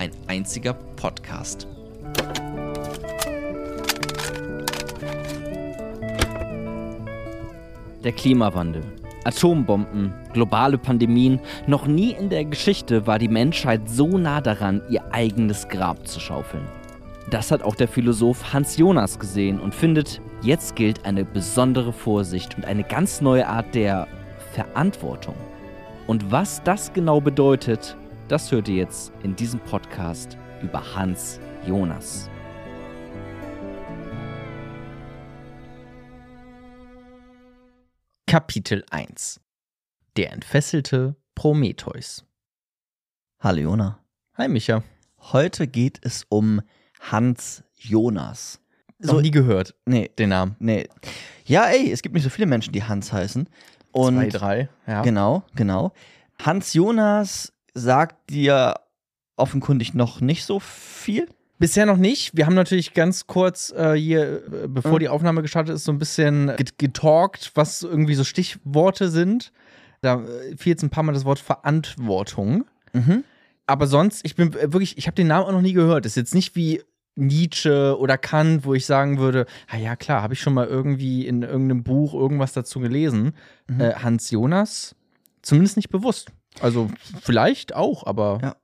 ein einziger Podcast. Der Klimawandel. Atombomben, globale Pandemien. Noch nie in der Geschichte war die Menschheit so nah daran, ihr eigenes Grab zu schaufeln. Das hat auch der Philosoph Hans Jonas gesehen und findet, jetzt gilt eine besondere Vorsicht und eine ganz neue Art der Verantwortung. Und was das genau bedeutet, das hört ihr jetzt in diesem Podcast über Hans Jonas. Kapitel 1 Der entfesselte Prometheus Hallo Jona. Hi Micha. Heute geht es um Hans Jonas. Noch nie gehört, Nee, den Namen. nee. Ja, ey, es gibt nicht so viele Menschen, die Hans heißen. Und Zwei, drei, ja. Genau, genau. Hans Jonas sagt dir offenkundig noch nicht so viel. Bisher noch nicht. Wir haben natürlich ganz kurz äh, hier, äh, bevor Mhm. die Aufnahme gestartet ist, so ein bisschen get getalkt, was irgendwie so Stichworte sind. Da äh, fiel jetzt ein paar Mal das Wort Verantwortung. Mhm. Aber sonst, ich bin äh, wirklich, ich habe den Namen auch noch nie gehört. Das ist jetzt nicht wie Nietzsche oder Kant, wo ich sagen würde, ah ja klar, habe ich schon mal irgendwie in irgendeinem Buch irgendwas dazu gelesen. Mhm. Äh, Hans Jonas, zumindest nicht bewusst. Also vielleicht auch, aber Ja.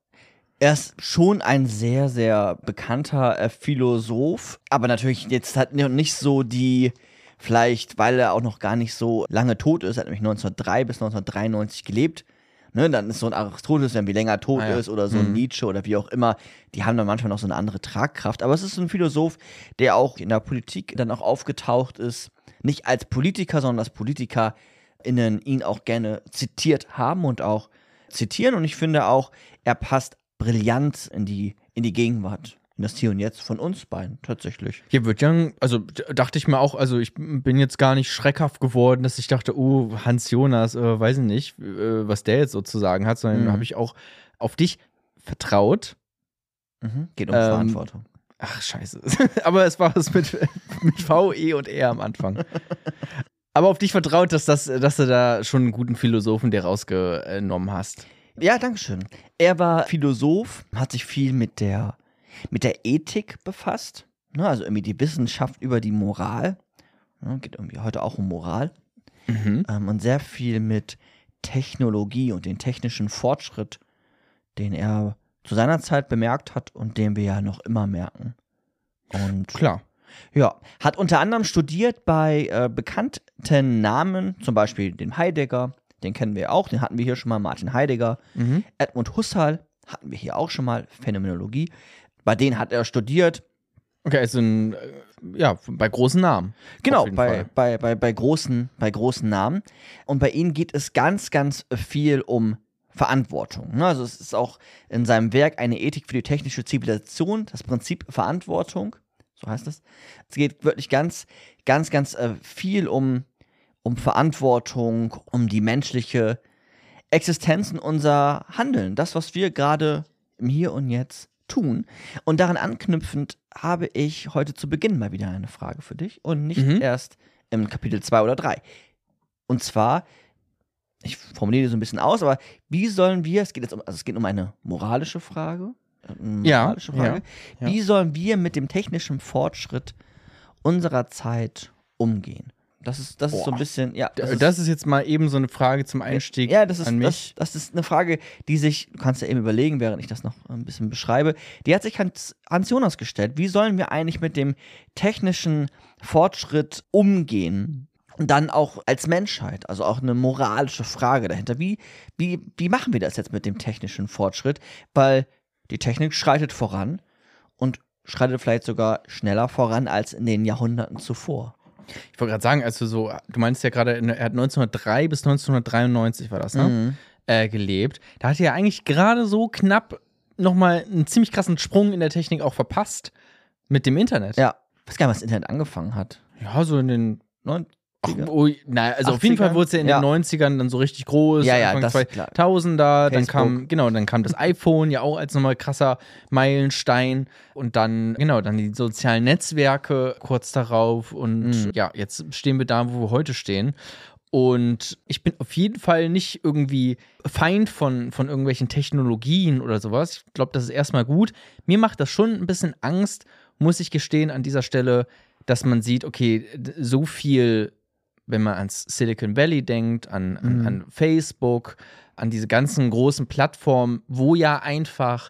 Er ist schon ein sehr, sehr bekannter äh, Philosoph, aber natürlich jetzt hat nicht so die, vielleicht weil er auch noch gar nicht so lange tot ist, er hat nämlich 1903 bis 1993 gelebt. Ne, dann ist so ein Aristoteles, der wie länger tot Ah ja. ist, oder so ein Mhm. Nietzsche oder wie auch immer, die haben dann manchmal noch so eine andere Tragkraft. Aber es ist so ein Philosoph, der auch in der Politik dann auch aufgetaucht ist, nicht als Politiker, sondern als PolitikerInnen ihn auch gerne zitiert haben und auch zitieren. Und ich finde auch, er passt brillant in die, in die Gegenwart, in das Hier und Jetzt von uns beiden, tatsächlich. Hier wird ja, also dachte ich mir auch, also ich bin jetzt gar nicht schreckhaft geworden, dass ich dachte, oh, Hans Jonas, äh, weiß ich nicht, äh, was der jetzt sozusagen hat, sondern Mhm. habe ich auch auf dich vertraut. Mhm. Geht um Ähm, Verantwortung. Ach, scheiße. Aber es war es mit, mit V, E und R am Anfang. Aber auf dich vertraut, dass, das, dass du da schon einen guten Philosophen dir rausgenommen hast. Ja, danke schön. Er war Philosoph, hat sich viel mit der, mit der Ethik befasst. Ne, also irgendwie die Wissenschaft über die Moral. Ne, geht irgendwie heute auch um Moral. Mhm. Ähm, und sehr viel mit Technologie und den technischen Fortschritt, den er zu seiner Zeit bemerkt hat und den wir ja noch immer merken. Und Klar. Ja, hat unter anderem studiert bei äh, bekannten Namen, zum Beispiel dem Heidegger, den kennen wir auch, den hatten wir hier schon mal, Martin Heidegger. Mhm. Edmund Husserl hatten wir hier auch schon mal, Phänomenologie. Bei denen hat er studiert. Okay, also ein, äh, ja, bei großen Namen. Genau, bei, bei, bei, bei, großen, bei großen Namen. Und bei ihnen geht es ganz, ganz viel um Verantwortung. ne? Also es ist auch in seinem Werk eine Ethik für die technische Zivilisation, das Prinzip Verantwortung, so heißt es. Es geht wirklich ganz, ganz, ganz äh, viel um, um Verantwortung, um die menschliche Existenz und unser Handeln, das, was wir gerade im Hier und Jetzt tun. Und daran anknüpfend habe ich heute zu Beginn mal wieder eine Frage für dich und nicht Mhm. erst im Kapitel 2 oder 3. Und zwar, ich formuliere so ein bisschen aus, aber wie sollen wir, es geht jetzt um, also es geht um eine moralische Frage, Ja, moralische Frage, ja, ja. wie sollen wir mit dem technischen Fortschritt unserer Zeit umgehen? Das ist, das ist so ein bisschen, ja. Das, das ist jetzt mal eben so eine Frage zum Einstieg Ja, das ist, an das, mich. das ist eine Frage, die sich, du kannst ja eben überlegen, während ich das noch ein bisschen beschreibe, die hat sich Hans, Hans Jonas gestellt. Wie sollen wir eigentlich mit dem technischen Fortschritt umgehen? Und dann auch als Menschheit, also auch eine moralische Frage dahinter. Wie, wie, wie machen wir das jetzt mit dem technischen Fortschritt? Weil die Technik schreitet voran und schreitet vielleicht sogar schneller voran als in den Jahrhunderten zuvor. Ich wollte gerade sagen, also so, du meinst ja gerade, er hat 1903 bis 1993 war das, ne? Mhm. Äh, gelebt. Da hat er ja eigentlich gerade so knapp nochmal einen ziemlich krassen Sprung in der Technik auch verpasst mit dem Internet. Ja. Ich weiß gar nicht, was das Internet angefangen hat. Ja, so in den. Ach, oh, na, also auf jeden 80ern? Fall wurde es ja in Ja. den 90ern dann so richtig groß. Ja, ja, Anfang das ist klar. 2000er, dann kam, genau, dann kam das iPhone ja auch als nochmal krasser Meilenstein und dann, genau, dann die sozialen Netzwerke kurz darauf und Mhm. ja, jetzt stehen wir da, wo wir heute stehen. Und ich bin auf jeden Fall nicht irgendwie Feind von, von irgendwelchen Technologien oder sowas. Ich glaube, das ist erstmal gut. Mir macht das schon ein bisschen Angst, muss ich gestehen, an dieser Stelle, dass man sieht, okay, so viel, wenn man ans Silicon Valley denkt, an, an, Mhm. an Facebook, an diese ganzen großen Plattformen, wo ja einfach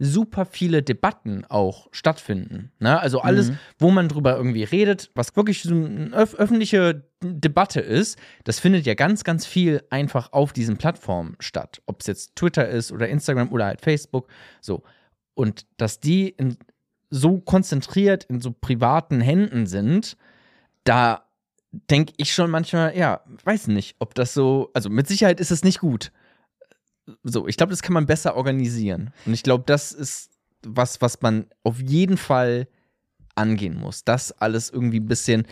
super viele Debatten auch stattfinden. Ne? Also alles, Mhm. wo man drüber irgendwie redet, was wirklich so eine öf öffentliche Debatte ist, das findet ja ganz, ganz viel einfach auf diesen Plattformen statt. Ob es jetzt Twitter ist oder Instagram oder halt Facebook. So. Und dass die in, so konzentriert in so privaten Händen sind, da denke ich schon manchmal, ja, weiß nicht, ob das so, also mit Sicherheit ist es nicht gut. So, ich glaube, das kann man besser organisieren. Und ich glaube, das ist was, was man auf jeden Fall angehen muss. Das alles irgendwie ein bisschen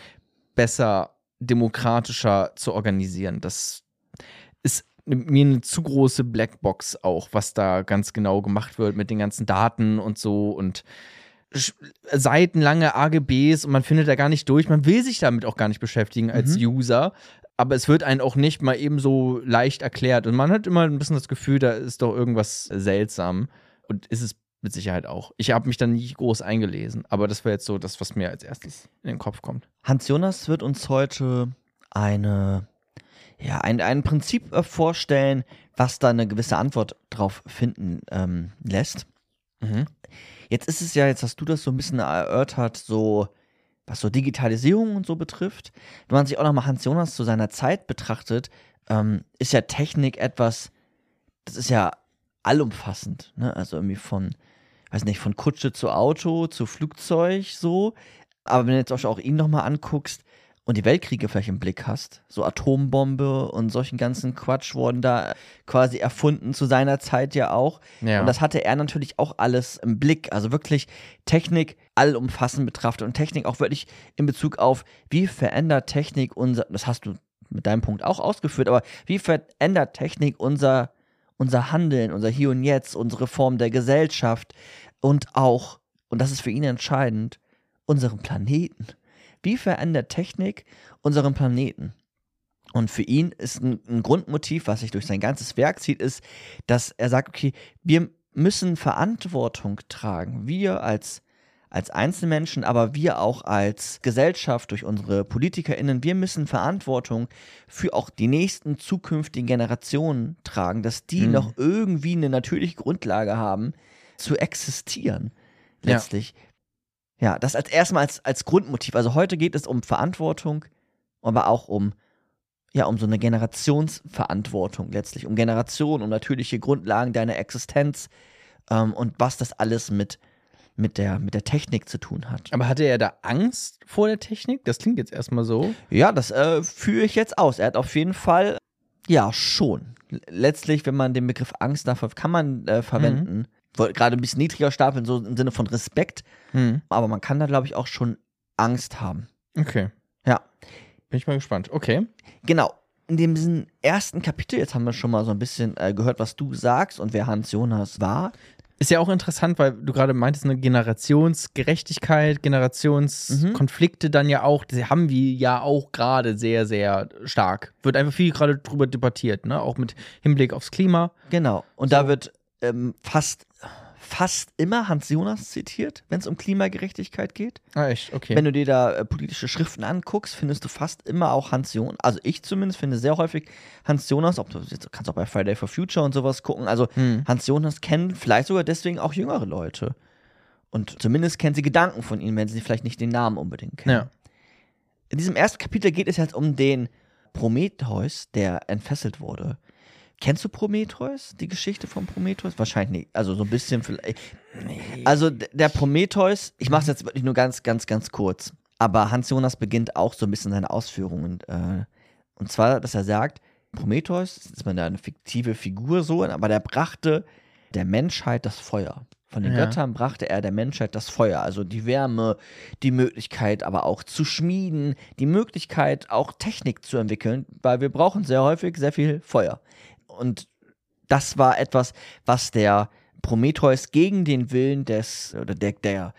besser, demokratischer zu organisieren. Das ist mir eine zu große Blackbox auch, was da ganz genau gemacht wird mit den ganzen Daten und so und seitenlange AGBs und man findet da gar nicht durch. Man will sich damit auch gar nicht beschäftigen als User. Aber es wird einem auch nicht mal eben so leicht erklärt. Und man hat immer ein bisschen das Gefühl, da ist doch irgendwas seltsam. Und ist es mit Sicherheit auch. Ich habe mich da nie groß eingelesen. Aber das wäre jetzt so das, was mir als erstes in den Kopf kommt. Hans Jonas wird uns heute eine, ja, ein, ein Prinzip äh, vorstellen, was da eine gewisse Antwort drauf finden ähm, lässt. Mhm. Jetzt ist es ja, jetzt hast du das so ein bisschen erörtert, so was so Digitalisierung und so betrifft. Wenn man sich auch nochmal Hans Jonas zu seiner Zeit betrachtet, ähm, ist ja Technik etwas, das ist ja allumfassend. Ne? Also irgendwie von, weiß nicht, von Kutsche zu Auto, zu Flugzeug so. Aber wenn du jetzt auch auch ihn nochmal anguckst und die Weltkriege vielleicht im Blick hast, so Atombombe und solchen ganzen Quatsch wurden da quasi erfunden zu seiner Zeit ja auch. Ja. Und das hatte er natürlich auch alles im Blick. Also wirklich Technik allumfassend betrachtet und Technik auch wirklich in Bezug auf, wie verändert Technik unser, das hast du mit deinem Punkt auch ausgeführt, aber wie verändert Technik unser, unser Handeln, unser Hier und Jetzt, unsere Form der Gesellschaft und auch, und das ist für ihn entscheidend, unseren Planeten. Wie verändert Technik unseren Planeten? Und für ihn ist ein, ein Grundmotiv, was sich durch sein ganzes Werk zieht, ist, dass er sagt, okay, wir müssen Verantwortung tragen. Wir als, als Einzelmenschen, aber wir auch als Gesellschaft durch unsere PolitikerInnen, wir müssen Verantwortung für auch die nächsten zukünftigen Generationen tragen, dass die Mhm. noch irgendwie eine natürliche Grundlage haben, zu existieren. Letztlich. Ja, das als erstmal als, als Grundmotiv. Also heute geht es um Verantwortung, aber auch um, ja, um so eine Generationsverantwortung letztlich, um Generationen, um natürliche Grundlagen deiner Existenz ähm, und was das alles mit, mit, der, mit der Technik zu tun hat. Aber hatte er da Angst vor der Technik? Das klingt jetzt erstmal so. Ja, das äh, führe ich jetzt aus. Er hat auf jeden Fall, ja, schon. Letztlich, wenn man den Begriff Angst dafür kann man äh, verwenden. Wollte Gerade ein bisschen niedriger stapeln, so im Sinne von Respekt. Hm. Aber man kann da, glaube ich, auch schon Angst haben. Okay. Ja. Bin ich mal gespannt. Okay. Genau. In dem ersten Kapitel, jetzt haben wir schon mal so ein bisschen äh, gehört, was du sagst und wer Hans Jonas war. Ist ja auch interessant, weil du gerade meintest, eine Generationsgerechtigkeit, Generationskonflikte dann ja auch, die haben wir ja auch gerade sehr, sehr stark. Wird einfach viel gerade drüber debattiert, ne? Auch mit Hinblick aufs Klima. Genau. Und da wird ähm, fast, fast immer Hans Jonas zitiert, wenn es um Klimagerechtigkeit geht. Ah, echt? Okay. Wenn du dir da äh, politische Schriften anguckst, findest du fast immer auch Hans Jonas. Also ich zumindest finde sehr häufig Hans Jonas, ob du jetzt kannst auch bei Friday for Future und sowas gucken. Also Hm. Hans Jonas kennen vielleicht sogar deswegen auch jüngere Leute. Und zumindest kennen sie Gedanken von ihm, wenn sie vielleicht nicht den Namen unbedingt kennen. Ja. In diesem ersten Kapitel geht es jetzt um den Prometheus, der entfesselt wurde. Kennst du Prometheus, die Geschichte von Prometheus? Wahrscheinlich nicht. Also so ein bisschen vielleicht. Also d- der Prometheus, ich mache es jetzt wirklich nur ganz, ganz, ganz kurz. Aber Hans Jonas beginnt auch so ein bisschen seine Ausführungen. Äh, und zwar, dass er sagt, Prometheus, ist mal eine fiktive Figur so, aber der brachte der Menschheit das Feuer. Von den Ja. Göttern brachte er der Menschheit das Feuer, also die Wärme, die Möglichkeit aber auch zu schmieden, die Möglichkeit auch Technik zu entwickeln, weil wir brauchen sehr häufig sehr viel Feuer. Und das war etwas, was der Prometheus gegen den Willen des oder der, der,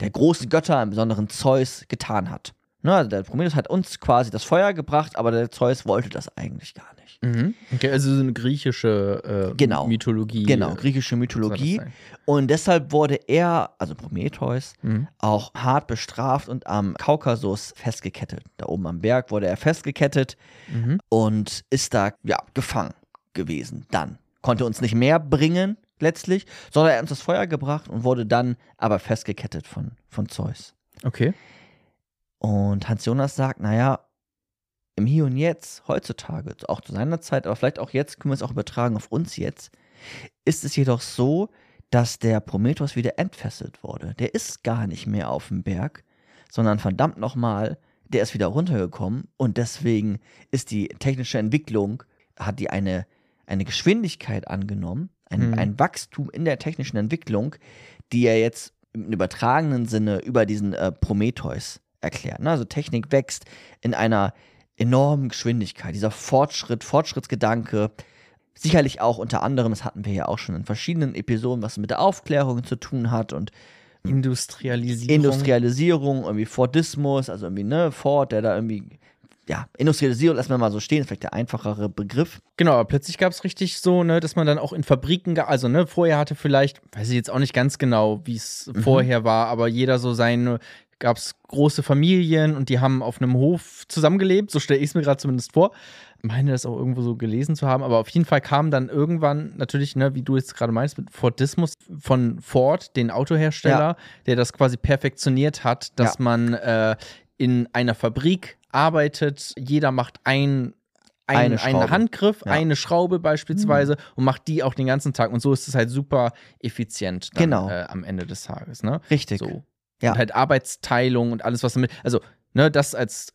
der großen Götter, im Besonderen Zeus, getan hat. Ne, also der Prometheus hat uns quasi das Feuer gebracht, aber der Zeus wollte das eigentlich gar nicht. Mhm. Okay, also so eine griechische äh, Genau. Mythologie. Genau, griechische soll Mythologie. Und deshalb wurde er, also Prometheus, Mhm. auch hart bestraft und am Kaukasus festgekettet. Da oben am Berg wurde er festgekettet Mhm. und ist da ja gefangen gewesen. Dann konnte uns nicht mehr bringen letztlich, sondern er hat uns das Feuer gebracht und wurde dann aber festgekettet von, von Zeus. Okay. Und Hans Jonas sagt, naja, im Hier und Jetzt, heutzutage, auch zu seiner Zeit, aber vielleicht auch jetzt, können wir es auch übertragen auf uns jetzt, ist es jedoch so, dass der Prometheus wieder entfesselt wurde. Der ist gar nicht mehr auf dem Berg, sondern verdammt nochmal, der ist wieder runtergekommen und deswegen ist die technische Entwicklung, hat die eine, eine Geschwindigkeit angenommen, ein, Mhm. ein Wachstum in der technischen Entwicklung, die er jetzt im übertragenen Sinne über diesen äh, Prometheus erklärt. Ne? Also Technik wächst in einer enormen Geschwindigkeit. Dieser Fortschritt, Fortschrittsgedanke, sicherlich auch unter anderem, das hatten wir ja auch schon in verschiedenen Episoden, was mit der Aufklärung zu tun hat und Industrialisierung. Industrialisierung, irgendwie Fordismus, also irgendwie, ne, Ford, der da irgendwie, ja, Industrialisierung lassen wir mal so stehen, ist vielleicht der einfachere Begriff. Genau, aber plötzlich gab es richtig so, ne, dass man dann auch in Fabriken, also ne, vorher hatte vielleicht, weiß ich jetzt auch nicht ganz genau, wie es Mhm. vorher war, aber jeder so seine, gab es große Familien und die haben auf einem Hof zusammengelebt, so stelle ich es mir gerade zumindest vor. Meine das auch irgendwo so gelesen zu haben, aber auf jeden Fall kam dann irgendwann natürlich, ne, wie du jetzt gerade meinst, mit Fordismus von Ford, den Autohersteller, der das quasi perfektioniert hat, dass Ja. man äh, in einer Fabrik arbeitet, jeder macht ein ein, Eine eine, Schraube. Handgriff, Ja. eine Schraube beispielsweise und macht die auch den ganzen Tag. Und so ist es halt super effizient dann, Genau. äh, am Ende des Tages. Ne? Richtig. So. Ja. Und halt Arbeitsteilung und alles, was damit. Also, ne, das als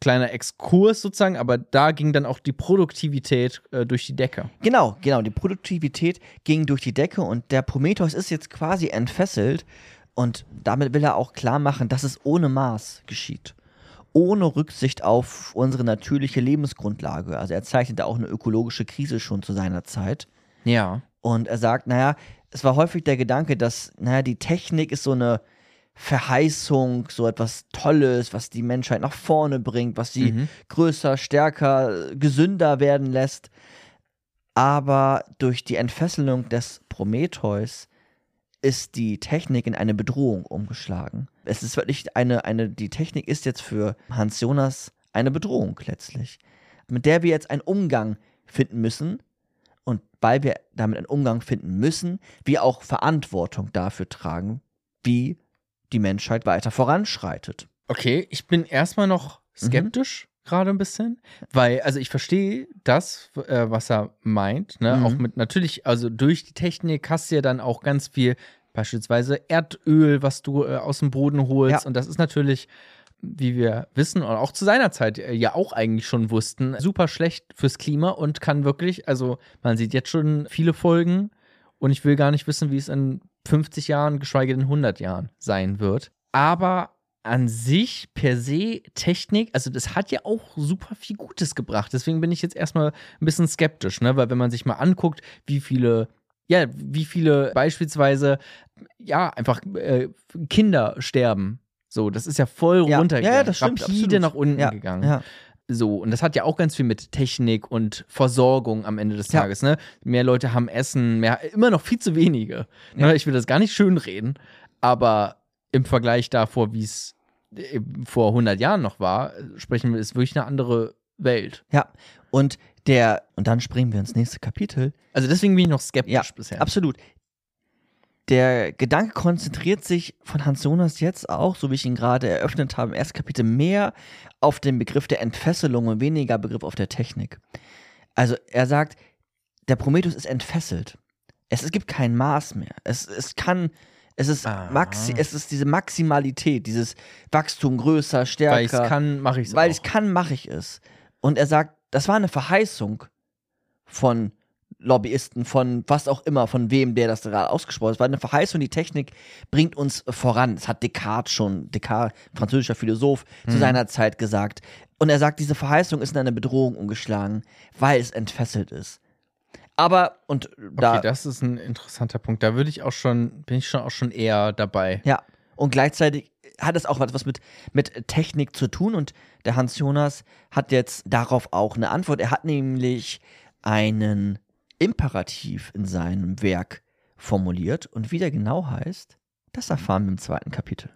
kleiner Exkurs sozusagen, aber da ging dann auch die Produktivität äh, durch die Decke. Genau, genau. Die Produktivität ging durch die Decke und der Prometheus ist jetzt quasi entfesselt und damit will er auch klar machen, dass es ohne Maß geschieht. Ohne Rücksicht auf unsere natürliche Lebensgrundlage. Also er zeichnet da auch eine ökologische Krise schon zu seiner Zeit. Ja. Und er sagt, naja, es war häufig der Gedanke, dass, naja, die Technik ist so eine Verheißung, so etwas Tolles, was die Menschheit nach vorne bringt, was sie Mhm. größer, stärker, gesünder werden lässt. Aber durch die Entfesselung des Prometheus ist die Technik in eine Bedrohung umgeschlagen. Es ist wirklich eine, eine, die Technik ist jetzt für Hans Jonas eine Bedrohung letztlich, mit der wir jetzt einen Umgang finden müssen. Und weil wir damit einen Umgang finden müssen, wir auch Verantwortung dafür tragen, wie die Menschheit weiter voranschreitet. Okay, ich bin erstmal noch Mhm. skeptisch gerade ein bisschen, weil, also ich verstehe das, äh, was er meint, ne? Mhm. Auch mit natürlich, also durch die Technik hast du ja dann auch ganz viel, beispielsweise Erdöl, was du äh, aus dem Boden holst. Ja. Und das ist natürlich, wie wir wissen und auch zu seiner Zeit äh, ja auch eigentlich schon wussten, super schlecht fürs Klima und kann wirklich, also man sieht jetzt schon viele Folgen und ich will gar nicht wissen, wie es in 50 Jahren, geschweige denn 100 Jahren sein wird. Aber an sich per se Technik, also das hat ja auch super viel Gutes gebracht. Deswegen bin ich jetzt erstmal ein bisschen skeptisch, ne? Weil wenn man sich mal anguckt, wie viele, ja, wie viele beispielsweise, ja, einfach äh, Kinder sterben. So, das ist ja voll Ja. runtergegangen. Ja, das stimmt, Rapide absolut. nach unten Ja, gegangen. Ja. So, und das hat ja auch ganz viel mit Technik und Versorgung am Ende des. Tages, ne? Mehr Leute haben Essen, mehr, immer noch viel zu wenige. Ne? Ich will das gar nicht schönreden, aber im Vergleich davor, wie es äh, vor 100 Jahren noch war, sprechen wir, ist wirklich eine andere Welt. Ja, und der, und dann springen wir ins nächste Kapitel. Also deswegen bin ich noch skeptisch Ja, bisher. Absolut. Der Gedanke konzentriert sich von Hans Jonas jetzt auch, so wie ich ihn gerade eröffnet habe, im ersten Kapitel mehr auf den Begriff der Entfesselung und weniger Begriff auf der Technik. Also er sagt, der Prometheus ist entfesselt. Es, es gibt kein Maß mehr. Es, es kann, es ist, Ah. maxi, es ist diese Maximalität, dieses Wachstum größer, stärker. Weil ich es kann, mache ich es Weil ich kann, mache ich es. Und er sagt, das war eine Verheißung von Lobbyisten, von was auch immer, von wem der das gerade ausgesprochen hat. Es war eine Verheißung, die Technik bringt uns voran. Das hat Descartes schon, Descartes, französischer Philosoph, zu Mhm. seiner Zeit gesagt. Und er sagt, diese Verheißung ist in eine Bedrohung umgeschlagen, weil es entfesselt ist. Aber, und da, Okay, das ist ein interessanter Punkt. Da würde ich auch schon, bin ich schon auch schon eher dabei. ja, und gleichzeitig hat es auch was mit, mit Technik zu tun und der Hans Jonas hat jetzt darauf auch eine Antwort. Er hat nämlich einen Imperativ in seinem Werk formuliert und wie der genau heißt, das erfahren wir im zweiten Kapitel.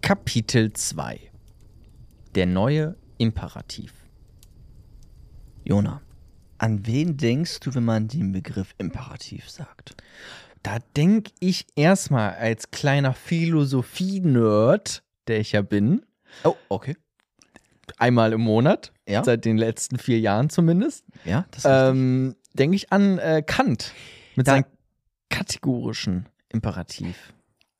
Kapitel 2 Der neue Imperativ. Jona, an wen denkst du, wenn man den Begriff Imperativ sagt? Da denke ich erstmal als kleiner Philosophie-Nerd, der ich ja bin, Oh, okay. einmal im Monat, Ja. seit den letzten vier Jahren zumindest, Ja, das ist ähm, denke ich an äh, Kant mit Ja. seinem kategorischen Imperativ.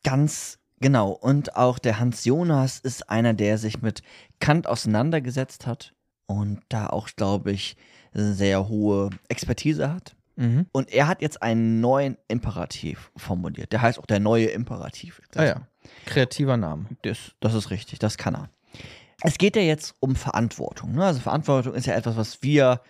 Ganz genau. Und auch der Hans Jonas ist einer, der sich mit Kant auseinandergesetzt hat und da auch, glaube ich, sehr hohe Expertise hat. Mhm. Und er hat jetzt einen neuen Imperativ formuliert. Der heißt auch der neue Imperativ. Ah ja, kreativer Name. Das, das ist richtig, das kann er. Es geht ja jetzt um Verantwortung. Ne? Also Verantwortung ist ja etwas, was wir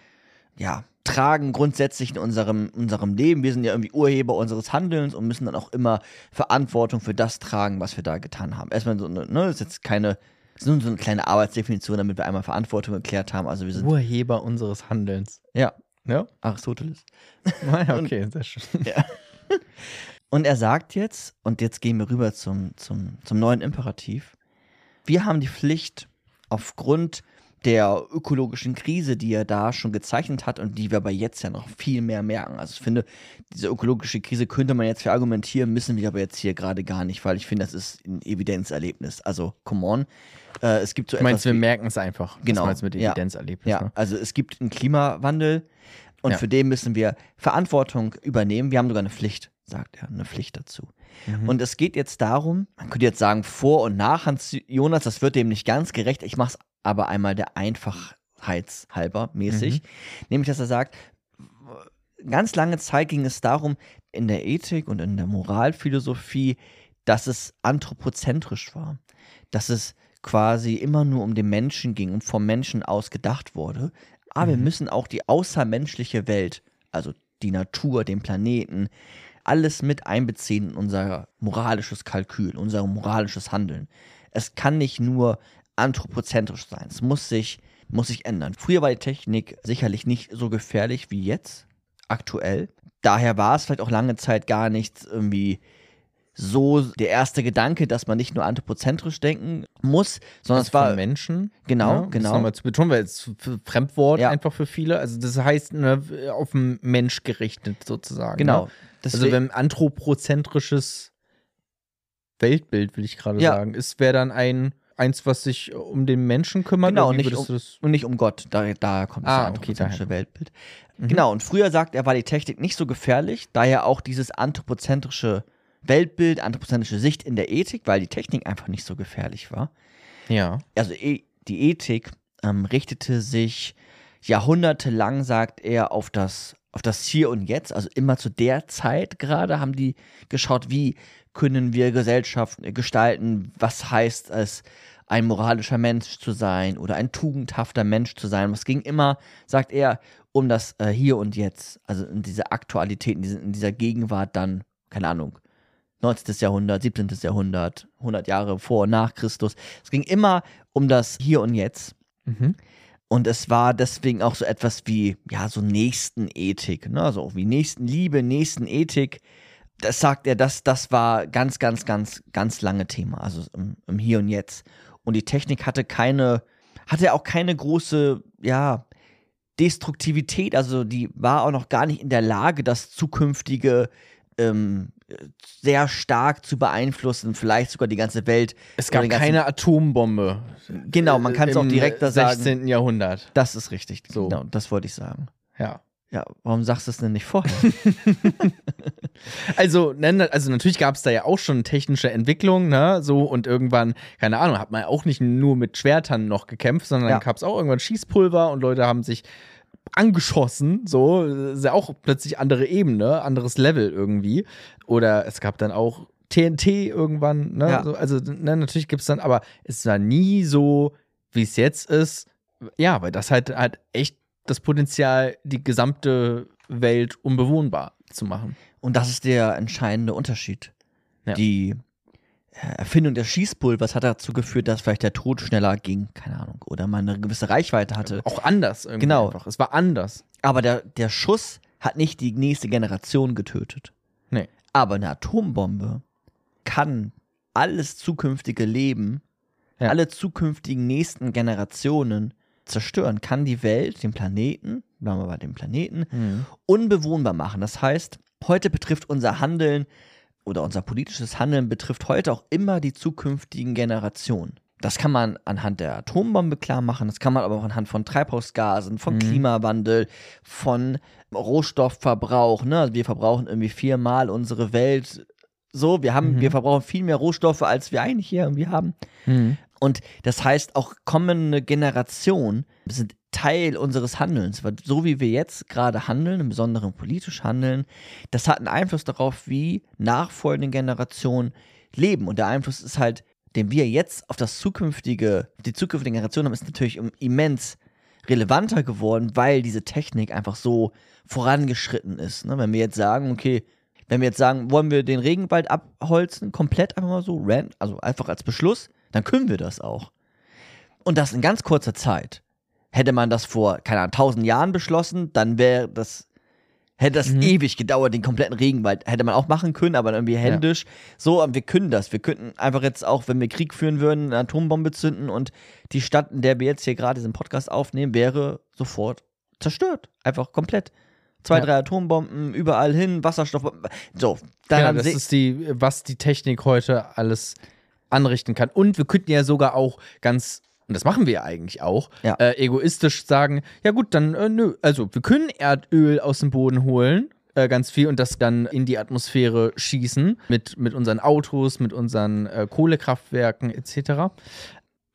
ja, tragen grundsätzlich in unserem, unserem Leben. Wir sind ja irgendwie Urheber unseres Handelns und müssen dann auch immer Verantwortung für das tragen, was wir da getan haben. Erstmal so eine, ne, das ist jetzt keine, das ist nur so eine kleine Arbeitsdefinition, damit wir einmal Verantwortung geklärt haben. Also wir sind, Urheber unseres Handelns. ja, Ja? Aristoteles. Ah ja, okay, sehr schön. Und er sagt jetzt, und jetzt gehen wir rüber zum, zum, zum neuen Imperativ, wir haben die Pflicht, aufgrund der ökologischen Krise, die er da schon gezeichnet hat und die wir aber jetzt ja noch viel mehr merken. Also ich finde, diese ökologische Krise könnte man jetzt verargumentieren, müssen wir aber jetzt hier gerade gar nicht, weil ich finde, das ist ein Evidenzerlebnis. Also, come on. Äh, es gibt so Du meinst, wir merken es einfach. Genau, du mit ja. Evidenzerlebnis. ja, Ne? also es gibt einen Klimawandel und Ja. für den müssen wir Verantwortung übernehmen. Wir haben sogar eine Pflicht, sagt er, eine Pflicht dazu. Mhm. Und es geht jetzt darum, man könnte jetzt sagen, vor und nach Hans Jonas, das wird dem nicht ganz gerecht. Ich mache es aber einmal der Einfachheitshalber mäßig. Nämlich, dass er sagt, ganz lange Zeit ging es darum, in der Ethik und in der Moralphilosophie, dass es anthropozentrisch war. Dass es quasi immer nur um den Menschen ging und vom Menschen aus gedacht wurde. Aber wir müssen auch die außermenschliche Welt, also die Natur, den Planeten, alles mit einbeziehen in unser moralisches Kalkül, unser moralisches Handeln. Es kann nicht nur anthropozentrisch sein. Es muss sich, muss sich ändern. Früher war die Technik sicherlich nicht so gefährlich wie jetzt, aktuell. Daher war es vielleicht auch lange Zeit gar nicht irgendwie so der erste Gedanke, dass man nicht nur anthropozentrisch denken muss, sondern Also es war Menschen. Genau, ne, genau. Das nochmal zu betonen, weil es Fremdwort Ja. einfach für viele. Also das heißt, ne, auf den Mensch gerichtet sozusagen. genau. Ne? Also wenn anthropozentrisches Weltbild, will ich gerade Ja. sagen, ist, wäre dann ein eins, was sich um den Menschen kümmert. Genau, wie nicht das? Und nicht um Gott, da, daher kommt das Ah, anthropozentrische okay, Weltbild. Genau, und früher sagt er, war die Technik nicht so gefährlich, daher auch dieses anthropozentrische Weltbild, anthropozentrische Sicht in der Ethik, weil die Technik einfach nicht so gefährlich war. Ja. Also e die Ethik ähm, richtete sich jahrhundertelang, sagt er, auf das, auf das Hier und Jetzt, also immer zu der Zeit gerade haben die geschaut, wie können wir Gesellschaft gestalten, was heißt es, ein moralischer Mensch zu sein oder ein tugendhafter Mensch zu sein. Es ging immer, sagt er, um das äh, Hier und Jetzt, also in dieser Aktualität, in, diese, in dieser Gegenwart dann, keine Ahnung, 19. Jahrhundert, 17. Jahrhundert, 100 Jahre vor und nach Christus. Es ging immer um das Hier und Jetzt. Mhm. Und es war deswegen auch so etwas wie, ja, so Nächstenethik, ne? Auch wie Nächstenliebe, Nächstenethik. Das sagt er, das, das war ganz, ganz, ganz, ganz lange Thema, also im, im Hier und Jetzt. Und die Technik hatte keine, hatte auch keine große, ja, Destruktivität, also die war auch noch gar nicht in der Lage, das zukünftige ähm, sehr stark zu beeinflussen, vielleicht sogar die ganze Welt. Es gab keine Atombombe. Genau, man kann es auch im direkter sagen. 16. Jahrhundert. Das ist richtig. So. Genau, das wollte ich sagen. Ja. Ja, warum sagst du es denn nicht vorher? Also, also natürlich gab es da ja auch schon technische Entwicklung, ne, so und irgendwann, keine Ahnung, hat man ja auch nicht nur mit Schwertern noch gekämpft, sondern Ja. dann gab es auch irgendwann Schießpulver und Leute haben sich angeschossen, so, ist ja auch plötzlich andere Ebene, anderes Level irgendwie. Oder es gab dann auch TNT irgendwann, ne, Ja. so, also ne, natürlich gibt es dann, aber es war nie so, wie es jetzt ist. Ja, weil das halt, halt echt das Potenzial, die gesamte Welt unbewohnbar zu machen. Und das ist der entscheidende Unterschied. Ja. Die Erfindung des Schießpulvers hat dazu geführt, dass vielleicht der Tod schneller ging, keine Ahnung, oder man eine gewisse Reichweite hatte. Auch anders irgendwie. Genau. Einfach. Es war anders. Aber der, der Schuss hat nicht die nächste Generation getötet. Nee. Aber eine Atombombe kann alles zukünftige Leben, Ja. alle zukünftigen nächsten Generationen zerstören, kann die Welt, den Planeten, bleiben wir bei dem Planeten, unbewohnbar machen. Das heißt, heute betrifft unser Handeln oder unser politisches Handeln betrifft heute auch immer die zukünftigen Generationen. Das kann man anhand der Atombombe klar machen, das kann man aber auch anhand von Treibhausgasen, von Klimawandel, von Rohstoffverbrauch. Ne? Also wir verbrauchen irgendwie viermal unsere Welt. So, wir haben, wir verbrauchen viel mehr Rohstoffe, als wir eigentlich hier irgendwie haben. Und das heißt, auch kommende Generationen sind Teil unseres Handelns. Weil so wie wir jetzt gerade handeln, im Besonderen politisch handeln, das hat einen Einfluss darauf, wie nachfolgende Generationen leben. Und der Einfluss ist halt, den wir jetzt auf das zukünftige, die zukünftige Generation haben, ist natürlich immens relevanter geworden, weil diese Technik einfach so vorangeschritten ist. Ne? Wenn wir jetzt sagen, okay, wenn wir jetzt sagen, wollen wir den Regenwald abholzen, komplett einfach mal so, ran, also einfach als Beschluss, dann können wir das auch. Und das in ganz kurzer Zeit. Hätte man das vor, keine Ahnung, tausend Jahren beschlossen, dann wäre das, hätte das ewig gedauert, den kompletten Regenwald. Hätte man auch machen können, aber irgendwie händisch. So, aber wir können das. Wir könnten einfach jetzt auch, wenn wir Krieg führen würden, eine Atombombe zünden und die Stadt, in der wir jetzt hier gerade diesen Podcast aufnehmen, wäre sofort zerstört. Einfach komplett. Zwei, Ja. drei Atombomben, überall hin, Wasserstoff. So, dann Ja, das ist die, was die Technik heute alles anrichten kann. Und wir könnten ja sogar auch ganz, und das machen wir eigentlich auch, Ja. äh, egoistisch sagen, ja gut, dann äh, nö, also wir können Erdöl aus dem Boden holen, äh, ganz viel, und das dann in die Atmosphäre schießen, mit, mit unseren Autos, mit unseren äh, Kohlekraftwerken etc.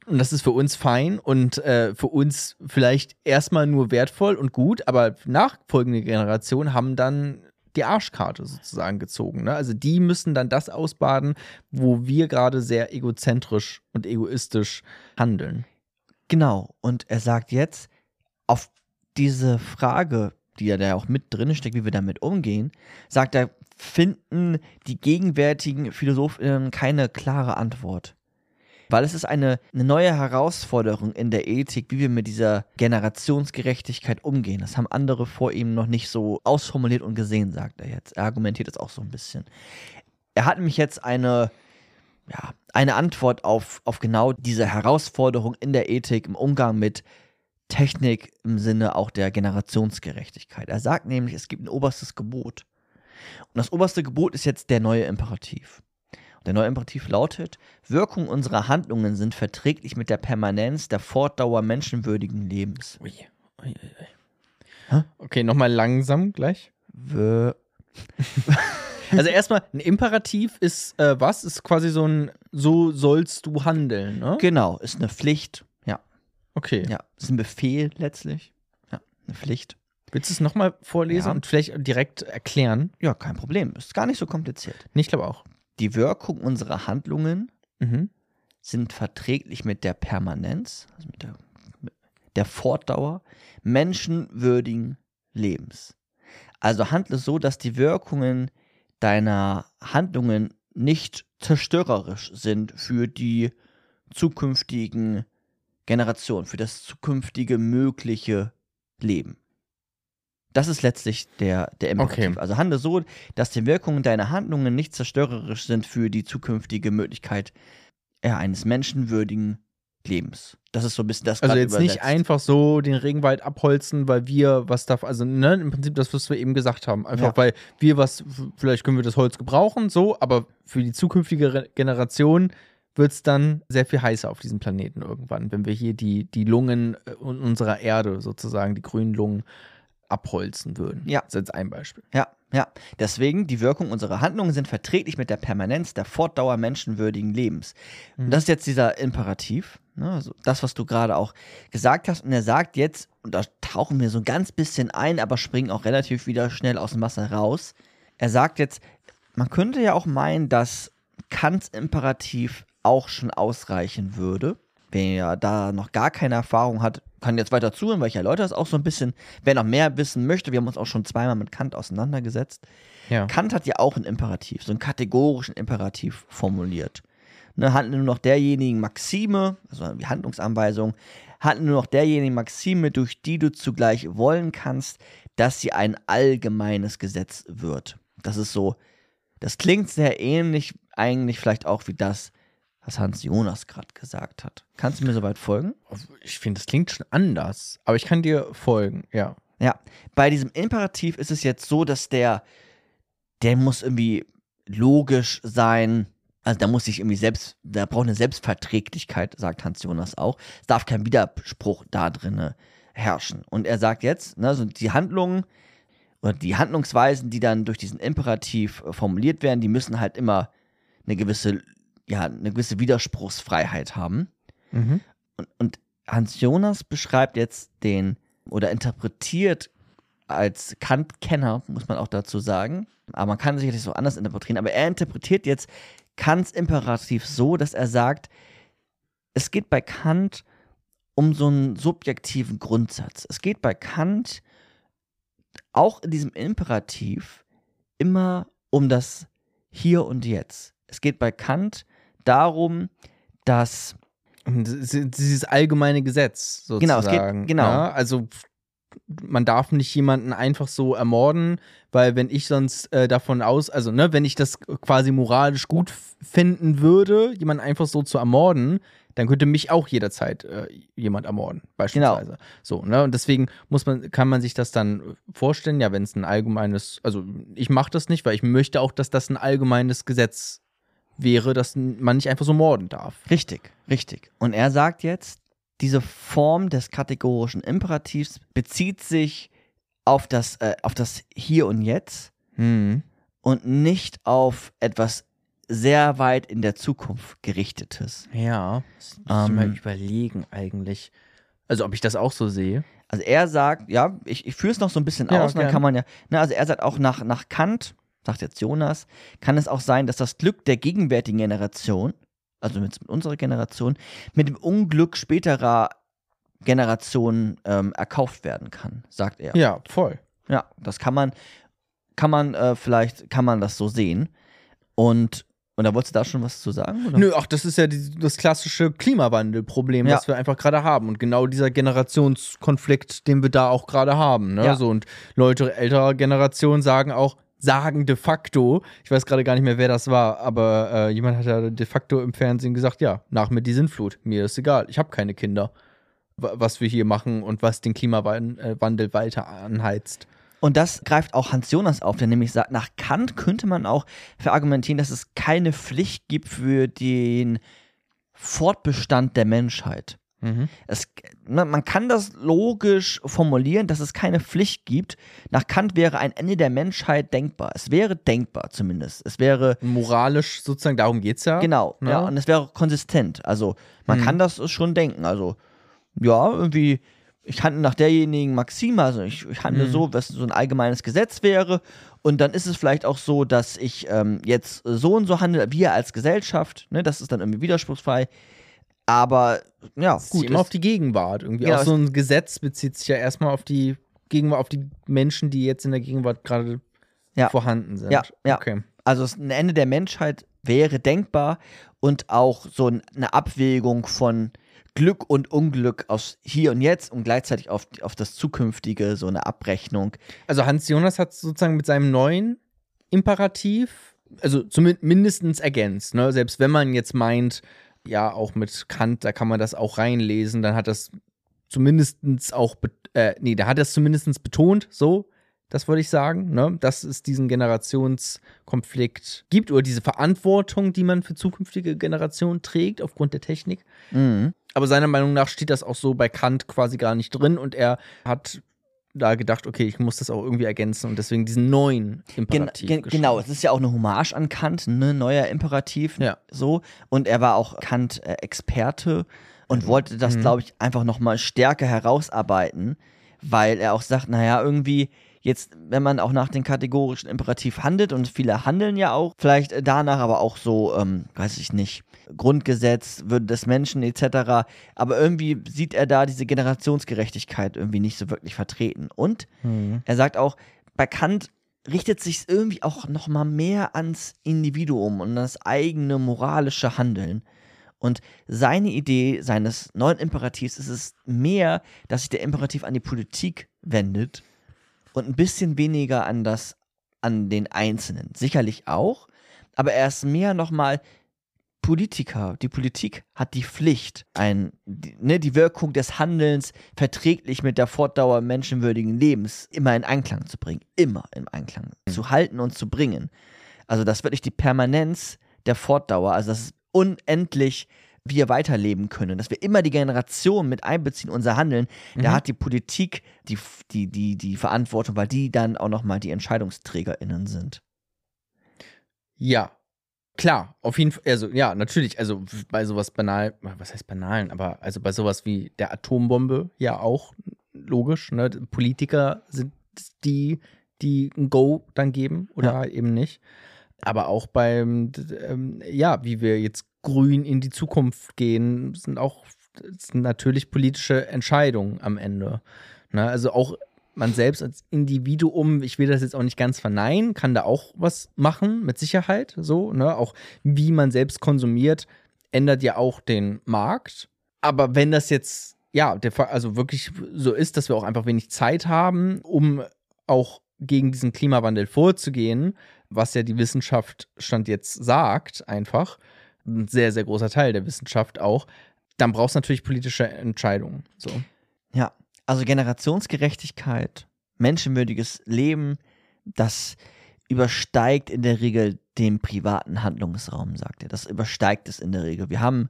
Und das ist für uns fein und äh, für uns vielleicht erstmal nur wertvoll und gut, aber nachfolgende Generationen haben dann die Arschkarte sozusagen gezogen. Ne? Also die müssen dann das ausbaden, wo wir gerade sehr egozentrisch und egoistisch handeln. Genau. Und er sagt jetzt, auf diese Frage, die ja da auch mit drin steckt, wie wir damit umgehen, sagt er, finden die gegenwärtigen Philosophen keine klare Antwort. Weil es ist eine, eine neue Herausforderung in der Ethik, wie wir mit dieser Generationsgerechtigkeit umgehen. Das haben andere vor ihm noch nicht so ausformuliert und gesehen, sagt er jetzt. Er argumentiert es auch so ein bisschen. Er hat nämlich jetzt eine, ja, eine Antwort auf, auf genau diese Herausforderung in der Ethik im Umgang mit Technik im Sinne auch der Generationsgerechtigkeit. Er sagt nämlich, es gibt ein oberstes Gebot. Und das oberste Gebot ist jetzt der neue Imperativ. Der neue Imperativ lautet, Wirkung unserer Handlungen sind verträglich mit der Permanenz der Fortdauer menschenwürdigen Lebens. Ui, ui, ui. Okay, nochmal langsam gleich. Wir Also erstmal, ein Imperativ ist äh, was? Ist quasi so ein, so sollst du handeln, ne? genau, ist eine Pflicht. Ja, Okay. ja, ist ein Befehl letztlich. Ja, eine Pflicht. Willst du es nochmal vorlesen Ja. und vielleicht direkt erklären? Ja, kein Problem. Ist gar nicht so kompliziert. Nee, Ich glaube auch. Die Wirkung unserer Handlungen Mhm. sind verträglich mit der Permanenz, also mit der, mit der Fortdauer menschenwürdigen Lebens. Also handle so, dass die Wirkungen deiner Handlungen nicht zerstörerisch sind für die zukünftigen Generationen, für das zukünftige mögliche Leben. Das ist letztlich der, der Imperativ. Okay. Also handle so, dass die Wirkungen deiner Handlungen nicht zerstörerisch sind für die zukünftige Möglichkeit ja, eines menschenwürdigen Lebens. Das ist so ein bisschen das Also jetzt nicht übersetzt. einfach so den Regenwald abholzen, weil wir was darf, also ne, im Prinzip das, was wir eben gesagt haben. Einfach Ja. weil wir was, vielleicht können wir das Holz gebrauchen, so, aber für die zukünftige Re- Generation wird es dann sehr viel heißer auf diesem Planeten irgendwann, wenn wir hier die, die Lungen äh, un- unserer Erde sozusagen, die grünen Lungen, abholzen würden. Ja. Das ist jetzt ein Beispiel. Ja, ja. Deswegen, die Wirkung unserer Handlungen sind verträglich mit der Permanenz der Fortdauer menschenwürdigen Lebens. Und das ist jetzt dieser Imperativ, ne? also das, was du gerade auch gesagt hast. Und er sagt jetzt, und da tauchen wir so ein ganz bisschen ein, aber springen auch relativ wieder schnell aus dem Wasser raus. Er sagt jetzt, man könnte ja auch meinen, dass Kants Imperativ auch schon ausreichen würde. Wer ja da noch gar keine Erfahrung hat, kann jetzt weiter zuhören, weil ich erläutere es auch so ein bisschen. Wer noch mehr wissen möchte, wir haben uns auch schon zweimal mit Kant auseinandergesetzt. Ja. Kant hat ja auch einen Imperativ, so einen kategorischen Imperativ formuliert. Ne, handle nur noch derjenigen Maxime, also die Handlungsanweisung, handle nur noch derjenigen Maxime, durch die du zugleich wollen kannst, dass sie ein allgemeines Gesetz wird. Das ist so, das klingt sehr ähnlich eigentlich vielleicht auch wie das, was Hans Jonas gerade gesagt hat. Kannst du mir soweit folgen? Ich finde, das klingt schon anders, aber ich kann dir folgen, ja. Ja, bei diesem Imperativ ist es jetzt so, dass der, der muss irgendwie logisch sein. Also da muss sich irgendwie selbst, da braucht eine Selbstverträglichkeit, sagt Hans Jonas auch. Es darf kein Widerspruch da drinne herrschen. Und er sagt jetzt, ne, so die Handlungen oder die Handlungsweisen, die dann durch diesen Imperativ formuliert werden, die müssen halt immer eine gewisse, ja, eine gewisse Widerspruchsfreiheit haben. Mhm. Und, und Hans Jonas beschreibt jetzt den oder interpretiert als Kant-Kenner, muss man auch dazu sagen, aber man kann sicherlich so anders interpretieren, aber er interpretiert jetzt Kants Imperativ so, dass er sagt, es geht bei Kant um so einen subjektiven Grundsatz. Es geht bei Kant auch in diesem Imperativ immer um das Hier und Jetzt. Es geht bei Kant darum, dass ist Dieses allgemeine Gesetz sozusagen. Genau, es geht- genau. Ja, also man darf nicht jemanden einfach so ermorden, weil wenn ich sonst äh, davon aus, also ne, wenn ich das quasi moralisch gut finden würde, jemanden einfach so zu ermorden, dann könnte mich auch jederzeit äh, jemand ermorden, beispielsweise. Genau. So, ne? Und deswegen muss man, kann man sich das dann vorstellen, ja, wenn es ein allgemeines, also ich mache das nicht, weil ich möchte auch, dass das ein allgemeines Gesetz wäre, dass man nicht einfach so morden darf. Richtig, richtig. Und er sagt jetzt, diese Form des kategorischen Imperativs bezieht sich auf das, äh, auf das Hier und Jetzt Hm. und nicht auf etwas sehr weit in der Zukunft gerichtetes. Ja, das muss ich mal Ähm, überlegen eigentlich. Also ob ich das auch so sehe. Also er sagt, ja, ich, ich führe es noch so ein bisschen Ja, aus, und dann kann man ja, ne, also er sagt auch nach, nach Kant, sagt jetzt Jonas, kann es auch sein, dass das Glück der gegenwärtigen Generation, also mit, mit unserer Generation, mit dem Unglück späterer Generationen ähm, erkauft werden kann, sagt er. Ja, voll. Ja, das kann man, kann man äh, vielleicht, kann man das so sehen. Und, und da wolltest du da schon was zu sagen? Oder? Nö, ach, das ist ja die, das klassische Klimawandelproblem, Ja. was wir einfach gerade haben. Und genau dieser Generationskonflikt, den wir da auch gerade haben. Ne? Ja. So, und Leute älterer Generation sagen auch, sagen de facto, ich weiß gerade gar nicht mehr, wer das war, aber äh, jemand hat ja de facto im Fernsehen gesagt, ja, nach mir die Sintflut, mir ist egal, ich habe keine Kinder. Wa- Was wir hier machen und was den Klimawandel weiter anheizt. Und das greift auch Hans Jonas auf, der nämlich sagt, nach Kant könnte man auch verargumentieren, dass es keine Pflicht gibt für den Fortbestand der Menschheit. Es, ne, man kann das logisch formulieren, dass es keine Pflicht gibt. Nach Kant wäre ein Ende der Menschheit denkbar. Es wäre denkbar zumindest. Es wäre Moralisch sozusagen, darum geht's ja. Genau, Ne? ja, und es wäre konsistent. Also, man Mhm. kann das schon denken. Also, ja, irgendwie, ich handle nach derjenigen Maxime, also ich, ich handle Mhm. so, was so ein allgemeines Gesetz wäre. Und dann ist es vielleicht auch so, dass ich ähm, jetzt so und so handle, wir als Gesellschaft, ne, das ist dann irgendwie widerspruchsfrei. Aber, ja, Das ist gut. immer auf die Gegenwart. Irgendwie Genau, auch so ein Gesetz bezieht sich ja erstmal auf die Gegenwart, auf die Menschen, die jetzt in der Gegenwart gerade Ja. vorhanden sind. Ja, ja. Okay. Also ein Ende der Menschheit wäre denkbar und auch so ein- eine Abwägung von Glück und Unglück aus hier und jetzt und gleichzeitig auf, auf das Zukünftige, so eine Abrechnung. Also Hans Jonas hat sozusagen mit seinem neuen Imperativ, also zumindest mindestens ergänzt. Ne? Selbst wenn man jetzt meint, ja, auch mit Kant, da kann man das auch reinlesen, dann hat das zumindestens auch, äh, nee, da hat er es zumindest betont, so, das wollte ich sagen, ne? dass es diesen Generationskonflikt gibt oder diese Verantwortung, die man für zukünftige Generationen trägt aufgrund der Technik. Mhm. Aber seiner Meinung nach steht das auch so bei Kant quasi gar nicht drin und er hat da gedacht, okay, ich muss das auch irgendwie ergänzen und deswegen diesen neuen Gen Imperativ. gen geschrieben. genau, es ist ja auch eine Hommage an Kant, ne, neuer Imperativ, Ja. so. Und er war auch Kant-Experte und wollte das, Mhm. glaube ich, einfach nochmal stärker herausarbeiten, weil er auch sagt, naja, irgendwie jetzt, wenn man auch nach dem kategorischen Imperativ handelt und viele handeln ja auch vielleicht danach, aber auch so, ähm, weiß ich nicht, Grundgesetz, Würde des Menschen etc. Aber irgendwie sieht er da diese Generationsgerechtigkeit irgendwie nicht so wirklich vertreten. Und Mhm. er sagt auch, bei Kant richtet sich irgendwie auch noch mal mehr ans Individuum und das eigene moralische Handeln. Und seine Idee seines neuen Imperativs ist es mehr, dass sich der Imperativ an die Politik wendet und ein bisschen weniger an das, an den Einzelnen. Sicherlich auch, aber er ist mehr nochmal Politiker. Die Politik hat die Pflicht, ein, die, ne, die Wirkung des Handelns verträglich mit der Fortdauer menschenwürdigen Lebens immer in Einklang zu bringen. Immer in Einklang zu halten und zu bringen. Also, dass wirklich die Permanenz der Fortdauer, also dass es unendlich wir weiterleben können, dass wir immer die Generation mit einbeziehen, unser Handeln, da hat die Politik die, die, die, die Verantwortung, weil die dann auch nochmal die EntscheidungsträgerInnen sind. Ja, klar, auf jeden Fall. Also, ja, natürlich. Also bei sowas banal, was heißt banalen, aber also bei sowas wie der Atombombe ja auch logisch. Ne? Politiker sind die, die ein Go dann geben oder Ja. halt eben nicht. Aber auch beim, ähm, ja, wie wir jetzt grün in die Zukunft gehen, sind auch sind natürlich politische Entscheidungen am Ende. Ne? Also auch man selbst als Individuum, ich will das jetzt auch nicht ganz verneinen, kann da auch was machen, mit Sicherheit. So, ne? Auch wie man selbst konsumiert, ändert ja auch den Markt. Aber wenn das jetzt, ja, der also wirklich so ist, dass wir auch einfach wenig Zeit haben, um auch gegen diesen Klimawandel vorzugehen, was ja die Wissenschaft Stand jetzt sagt, einfach, ein sehr, sehr großer Teil der Wissenschaft auch, dann brauchst du natürlich politische Entscheidungen. So. Ja, also Generationsgerechtigkeit, menschenwürdiges Leben, das übersteigt in der Regel den privaten Handlungsraum, sagt er. Das übersteigt es in der Regel. Wir haben,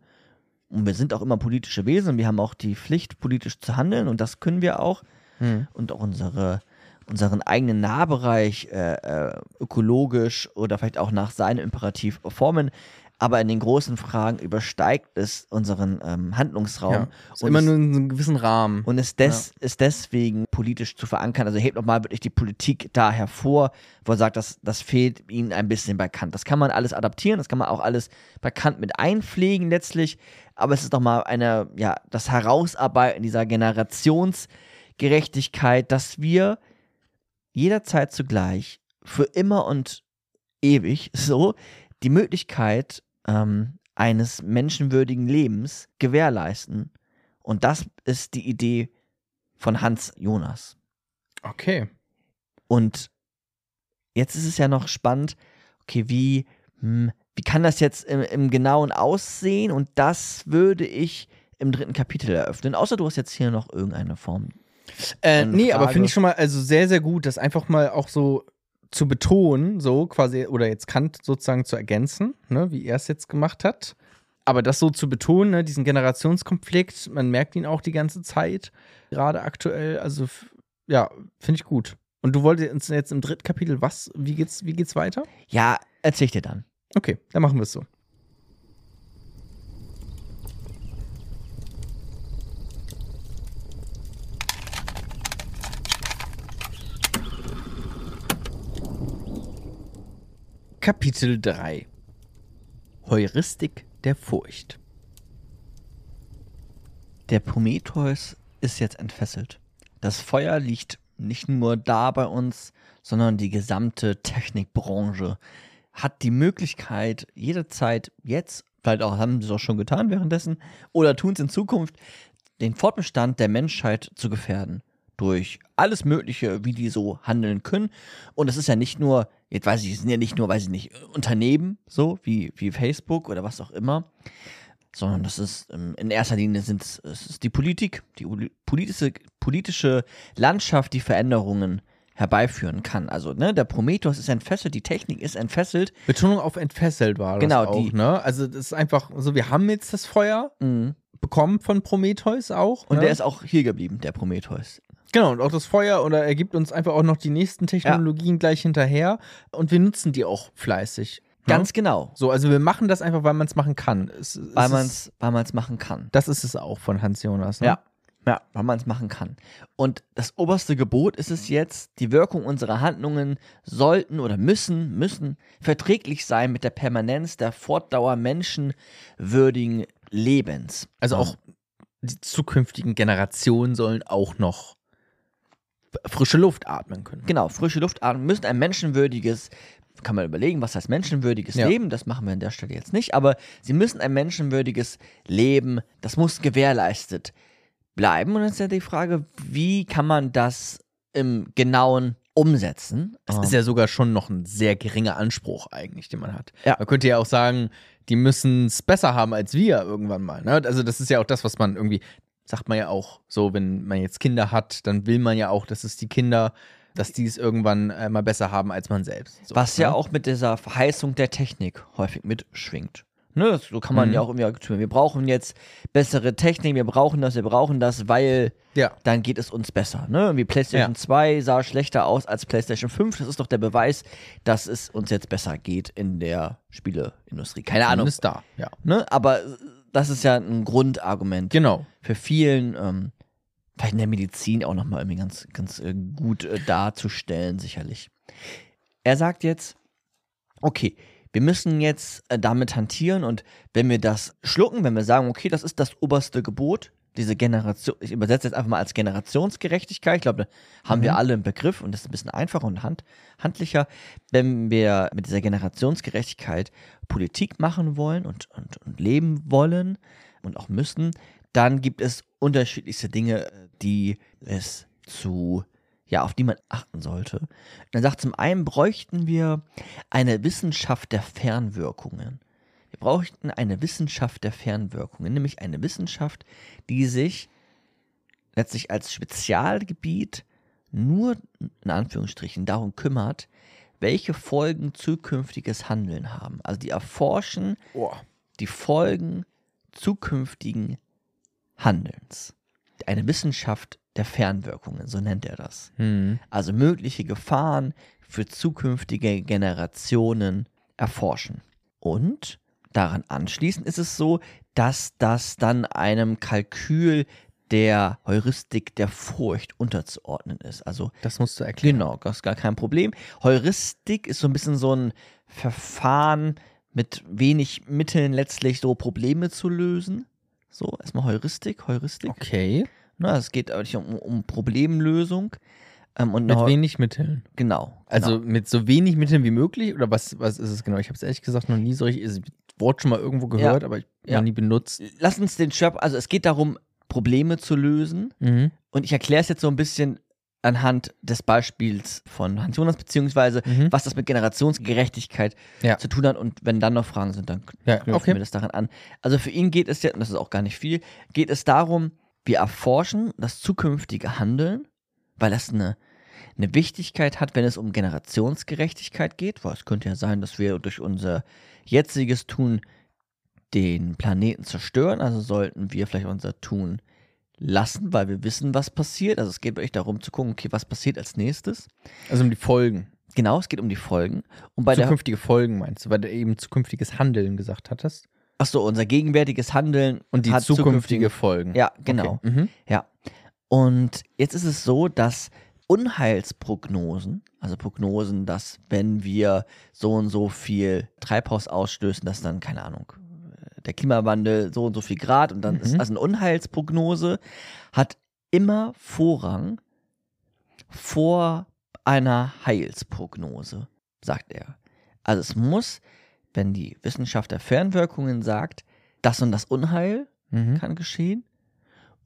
und wir sind auch immer politische Wesen, wir haben auch die Pflicht, politisch zu handeln und das können wir auch. Hm. Und auch unsere, unseren eigenen Nahbereich äh, äh, ökologisch oder vielleicht auch nach seinem Imperativ formen. Aber in den großen Fragen übersteigt es unseren ähm, Handlungsraum. Ja. Ist Und immer es- nur in so einem gewissen Rahmen. und ist, des, ist deswegen politisch zu verankern. Also hebt nochmal wirklich die Politik da hervor, wo er sagt, das, das fehlt ihnen ein bisschen bei Kant. Das kann man alles adaptieren, das kann man auch alles bei Kant mit einpflegen letztlich, aber es ist nochmal eine, ja, das Herausarbeiten dieser Generationsgerechtigkeit, dass wir jederzeit zugleich für immer und ewig so die Möglichkeit ähm, eines menschenwürdigen Lebens gewährleisten. Und das ist die Idee von Hans Jonas. Okay. Und jetzt ist es ja noch spannend, okay, wie, hm, wie kann das jetzt im, im Genauen aussehen? Und das würde ich im dritten Kapitel eröffnen. Außer du hast jetzt hier noch irgendeine Form. Äh, nee, aber Frage. finde ich schon mal also sehr, sehr gut, das einfach mal auch so zu betonen, so quasi, oder jetzt Kant sozusagen zu ergänzen, ne, wie er es jetzt gemacht hat. Aber das so zu betonen, ne, diesen Generationskonflikt, man merkt ihn auch die ganze Zeit, gerade aktuell, also ja, finde ich gut. Und du wolltest uns jetzt im dritten Kapitel was, wie geht's, wie geht's weiter? Ja, erzähl ich dir dann. Okay, dann machen wir es so. Kapitel 3 Heuristik der Furcht. Der Prometheus ist jetzt entfesselt. Das Feuer liegt nicht nur da bei uns, sondern die gesamte Technikbranche hat die Möglichkeit, jederzeit jetzt, vielleicht auch haben sie es auch schon getan währenddessen, oder tun es in Zukunft, den Fortbestand der Menschheit zu gefährden. Durch alles Mögliche, wie die so handeln können. Und es ist ja nicht nur, jetzt weiß ich, es sind ja nicht nur, weiß ich nicht, Unternehmen, so wie, wie Facebook oder was auch immer, sondern das ist ähm, in erster Linie sind es es ist die Politik, die politische, politische Landschaft, die Veränderungen herbeiführen kann. Also, ne, der Prometheus ist entfesselt, die Technik ist entfesselt. Betonung auf entfesselt war das Genau, auch, die- ne? Also das ist einfach so, wir haben jetzt das Feuer Mhm. bekommen von Prometheus auch. Und ne? der ist auch hier geblieben, der Prometheus. Genau, und auch das Feuer oder er gibt uns einfach auch noch die nächsten Technologien gleich hinterher und wir nutzen die auch fleißig. ne? Ganz genau. So, also wir machen das einfach, weil man es machen kann. Es, es Weil man es weil man's machen kann. Das ist es auch von Hans Jonas. Ne? Ja. Ja, weil man es machen kann. Und das oberste Gebot ist es jetzt, die Wirkung unserer Handlungen sollten oder müssen, müssen verträglich sein mit der Permanenz der Fortdauer menschenwürdigen Lebens. Also auch die zukünftigen Generationen sollen auch noch frische Luft atmen können. Genau, frische Luft atmen, müssen ein menschenwürdiges, kann man überlegen, was heißt menschenwürdiges Ja. Leben, das machen wir an der Stelle jetzt nicht, aber sie müssen ein menschenwürdiges Leben, das muss gewährleistet bleiben. Und dann ist ja die Frage, wie kann man das im Genauen umsetzen? Das ist ja sogar schon noch ein sehr geringer Anspruch eigentlich, den man hat. Ja. Man könnte ja auch sagen, die müssen es besser haben als wir irgendwann mal. Ne? Also das ist ja auch das, was man irgendwie, sagt man ja auch so, wenn man jetzt Kinder hat, dann will man ja auch, dass es die Kinder, dass die es irgendwann äh, mal besser haben als man selbst. So, Was ja ne? auch mit dieser Verheißung der Technik häufig mitschwingt. Ne, so kann man Mhm. ja auch irgendwie tun. Wir brauchen jetzt bessere Technik, wir brauchen das, wir brauchen das, weil Ja. dann geht es uns besser. Ne? Wie PlayStation Ja. 2 sah schlechter aus als PlayStation 5. Das ist doch der Beweis, dass es uns jetzt besser geht in der Spieleindustrie. Keine Ahnung. Zumindest da, ja. Ne? Aber das ist ja ein Grundargument Genau. für vielen, ähm, vielleicht in der Medizin auch nochmal irgendwie ganz, ganz äh, gut äh, darzustellen, sicherlich. Er sagt jetzt, okay, wir müssen jetzt äh, damit hantieren und wenn wir das schlucken, wenn wir sagen, okay, das ist das oberste Gebot, diese Generation, ich übersetze jetzt einfach mal als Generationsgerechtigkeit, ich glaube, da haben wir alle einen Begriff und das ist ein bisschen einfacher und hand, handlicher, wenn wir mit dieser Generationsgerechtigkeit Politik machen wollen und, und, und leben wollen und auch müssen, dann gibt es unterschiedlichste Dinge, die es zu, ja, auf die man achten sollte. Und er sagt, zum einen bräuchten wir eine Wissenschaft der Fernwirkungen. Wir bräuchten eine Wissenschaft der Fernwirkungen, nämlich eine Wissenschaft, die sich letztlich als Spezialgebiet nur in Anführungsstrichen darum kümmert, welche Folgen zukünftiges Handeln haben. Also die erforschen die Folgen zukünftigen Handelns. Eine Wissenschaft der Fernwirkungen, so nennt er das. Hm. Also mögliche Gefahren für zukünftige Generationen erforschen. Und daran anschließend ist es so, dass das dann einem Kalkül der Heuristik der Furcht unterzuordnen ist. Also Das musst du erklären. Genau, das ist gar kein Problem. Heuristik ist so ein bisschen so ein Verfahren mit wenig Mitteln letztlich so Probleme zu lösen. So, erstmal Heuristik, Heuristik. Okay. Na, es geht eigentlich um, um Problemlösung. Ähm, und Mit wenig Mitteln. Genau. Also genau. mit so wenig Mitteln wie möglich? Oder was, was ist es genau? Ich habe es ehrlich gesagt noch nie so richtig. Wort schon mal irgendwo gehört, aber ich Ja. noch nie benutzt. Lass uns den Schöpfer, also es geht darum, Probleme zu lösen. Mhm. Und ich erkläre es jetzt so ein bisschen anhand des Beispiels von Hans Jonas, beziehungsweise Mhm. was das mit Generationsgerechtigkeit Ja. zu tun hat. Und wenn dann noch Fragen sind, dann Ja, knüpfen okay. wir das daran an. Also für ihn geht es ja, und das ist auch gar nicht viel, geht es darum, wir erforschen das zukünftige Handeln, weil das eine, eine Wichtigkeit hat, wenn es um Generationsgerechtigkeit geht, weil es könnte ja sein, dass wir durch unser jetziges Tun den Planeten zerstören, also sollten wir vielleicht unser Tun lassen, weil wir wissen, was passiert. Also es geht wirklich darum zu gucken, okay, was passiert als nächstes. Also um die Folgen. Genau, es geht um die Folgen. Und bei der, Zukünftige Folgen meinst du, weil du eben zukünftiges Handeln gesagt hattest. achso, unser gegenwärtiges Handeln Und die hat zukünftige Folgen. Ja, genau. Okay. Mhm. Ja. Und jetzt ist es so, dass Unheilsprognosen, also Prognosen, dass wenn wir so und so viel Treibhaus ausstößen, dass dann, keine Ahnung, der Klimawandel so und so viel Grad und dann Mhm. ist also eine Unheilsprognose, hat immer Vorrang vor einer Heilsprognose, sagt er. Also es muss, wenn die Wissenschaft der Fernwirkungen sagt, das und das Unheil Mhm. kann geschehen.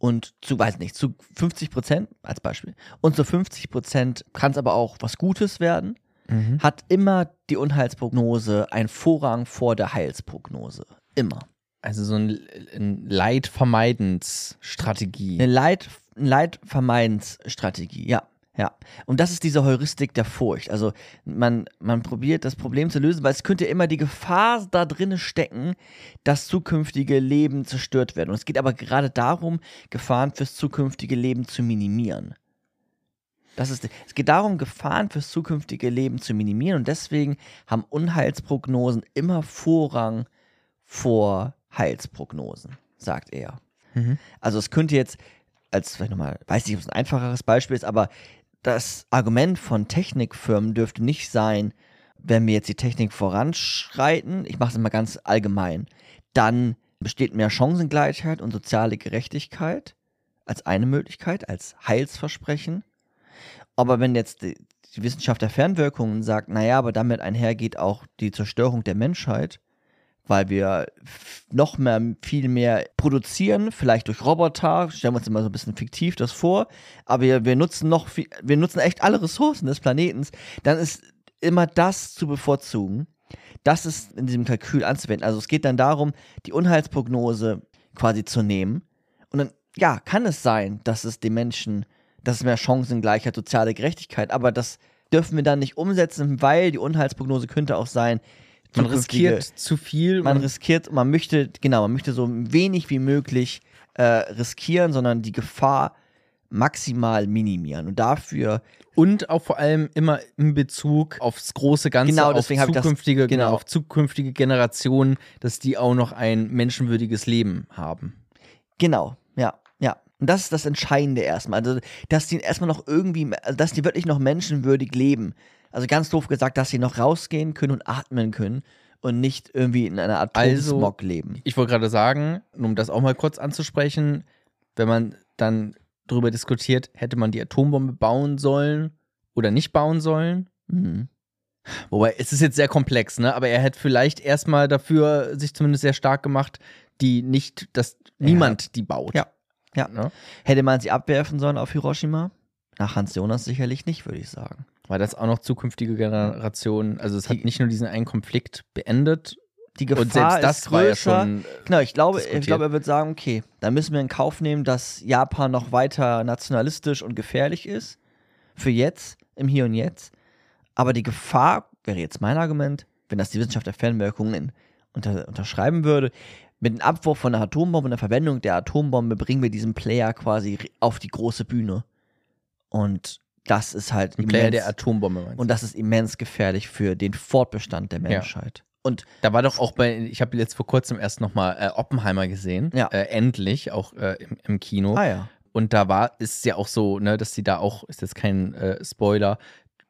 Und zu, weiß nicht, zu 50 Prozent als Beispiel. Und zu 50 Prozent kann es aber auch was Gutes werden. Mhm. Hat immer die Unheilsprognose einen Vorrang vor der Heilsprognose. Immer. Also so ein, ein Leidvermeidensstrategie. Eine Leid, eine Leidvermeidensstrategie, ja. Ja. Und das ist diese Heuristik der Furcht. Also man, man probiert das Problem zu lösen, weil es könnte immer die Gefahr da drinne stecken, dass zukünftige Leben zerstört werden. Und es geht aber gerade darum, Gefahren fürs zukünftige Leben zu minimieren. Das ist, es geht darum, Gefahren fürs zukünftige Leben zu minimieren und deswegen haben Unheilsprognosen immer Vorrang vor Heilsprognosen, sagt er. Mhm. Also es könnte jetzt, als vielleicht nochmal, weiß nicht, ob es ein einfacheres Beispiel ist, aber das Argument von Technikfirmen dürfte nicht sein, wenn wir jetzt die Technik voranschreiten, ich mache es mal ganz allgemein, dann besteht mehr Chancengleichheit und soziale Gerechtigkeit als eine Möglichkeit, als Heilsversprechen. Aber wenn jetzt die, die Wissenschaft der Fernwirkungen sagt, naja, aber damit einhergeht auch die Zerstörung der Menschheit, weil wir noch mehr, viel mehr produzieren, vielleicht durch Roboter, stellen wir uns immer so ein bisschen fiktiv das vor, aber wir, wir nutzen noch viel, wir nutzen echt alle Ressourcen des Planetens, dann ist immer das zu bevorzugen. Das ist in diesem Kalkül anzuwenden. Also es geht dann darum, die Unheilsprognose quasi zu nehmen. Und dann, ja, kann es sein, dass es den Menschen, dass es mehr Chancengleichheit, soziale Gerechtigkeit, aber das dürfen wir dann nicht umsetzen, weil die Unheilsprognose könnte auch sein, Man zukünftige- riskiert zu viel. man riskiert, man möchte, genau, man möchte so wenig wie möglich äh, riskieren, sondern die Gefahr maximal minimieren. Und dafür, Und auch vor allem immer in Bezug aufs große Ganze, Genau, auf ich das- zukünftige, genau. genau. auf zukünftige Generationen, dass die auch noch ein menschenwürdiges Leben haben. genau, ja, ja. Und das ist das Entscheidende erstmal. Also, dass die erstmal noch irgendwie, also, dass die wirklich noch menschenwürdig leben. Also ganz doof gesagt, dass sie noch rausgehen können und atmen können und nicht irgendwie in einer Art Also- Atomsmog leben. Ich wollte gerade sagen, um das auch mal kurz anzusprechen, wenn man dann darüber diskutiert, hätte man die Atombombe bauen sollen oder nicht bauen sollen. Mhm. Wobei, es ist jetzt sehr komplex, ne? Aber er hätte vielleicht erstmal dafür sich zumindest sehr stark gemacht, die nicht, dass niemand die baut. Ja. Ja. Ne? Hätte man sie abwerfen sollen auf Hiroshima? Nach Hans Jonas sicherlich nicht, würde ich sagen. Weil das auch noch zukünftige Generationen, also es hat Die- nicht nur diesen einen Konflikt beendet, Die Gefahr und selbst das ist war ja größer. schon. Genau, ich glaube, ich glaube, er wird sagen, okay, da müssen wir in Kauf nehmen, dass Japan noch weiter nationalistisch und gefährlich ist. Für jetzt, im Hier und Jetzt. Aber die Gefahr, wäre jetzt mein Argument, wenn das die Wissenschaft der Fernwirkungen unter, unterschreiben würde, mit dem Abwurf von der Atombombe und der Verwendung der Atombombe bringen wir diesen Player quasi auf die große Bühne. Und das ist halt Ein Player der Atombombe meinst und das ist immens gefährlich für den Fortbestand der Menschheit. Und du? Da war doch auch bei, ich habe jetzt vor kurzem erst nochmal äh, Oppenheimer gesehen. Ja. Äh, endlich, auch äh, im, im Kino. ah ja. Und da war, ist es ja auch so, ne, dass die da auch, ist jetzt kein äh, Spoiler,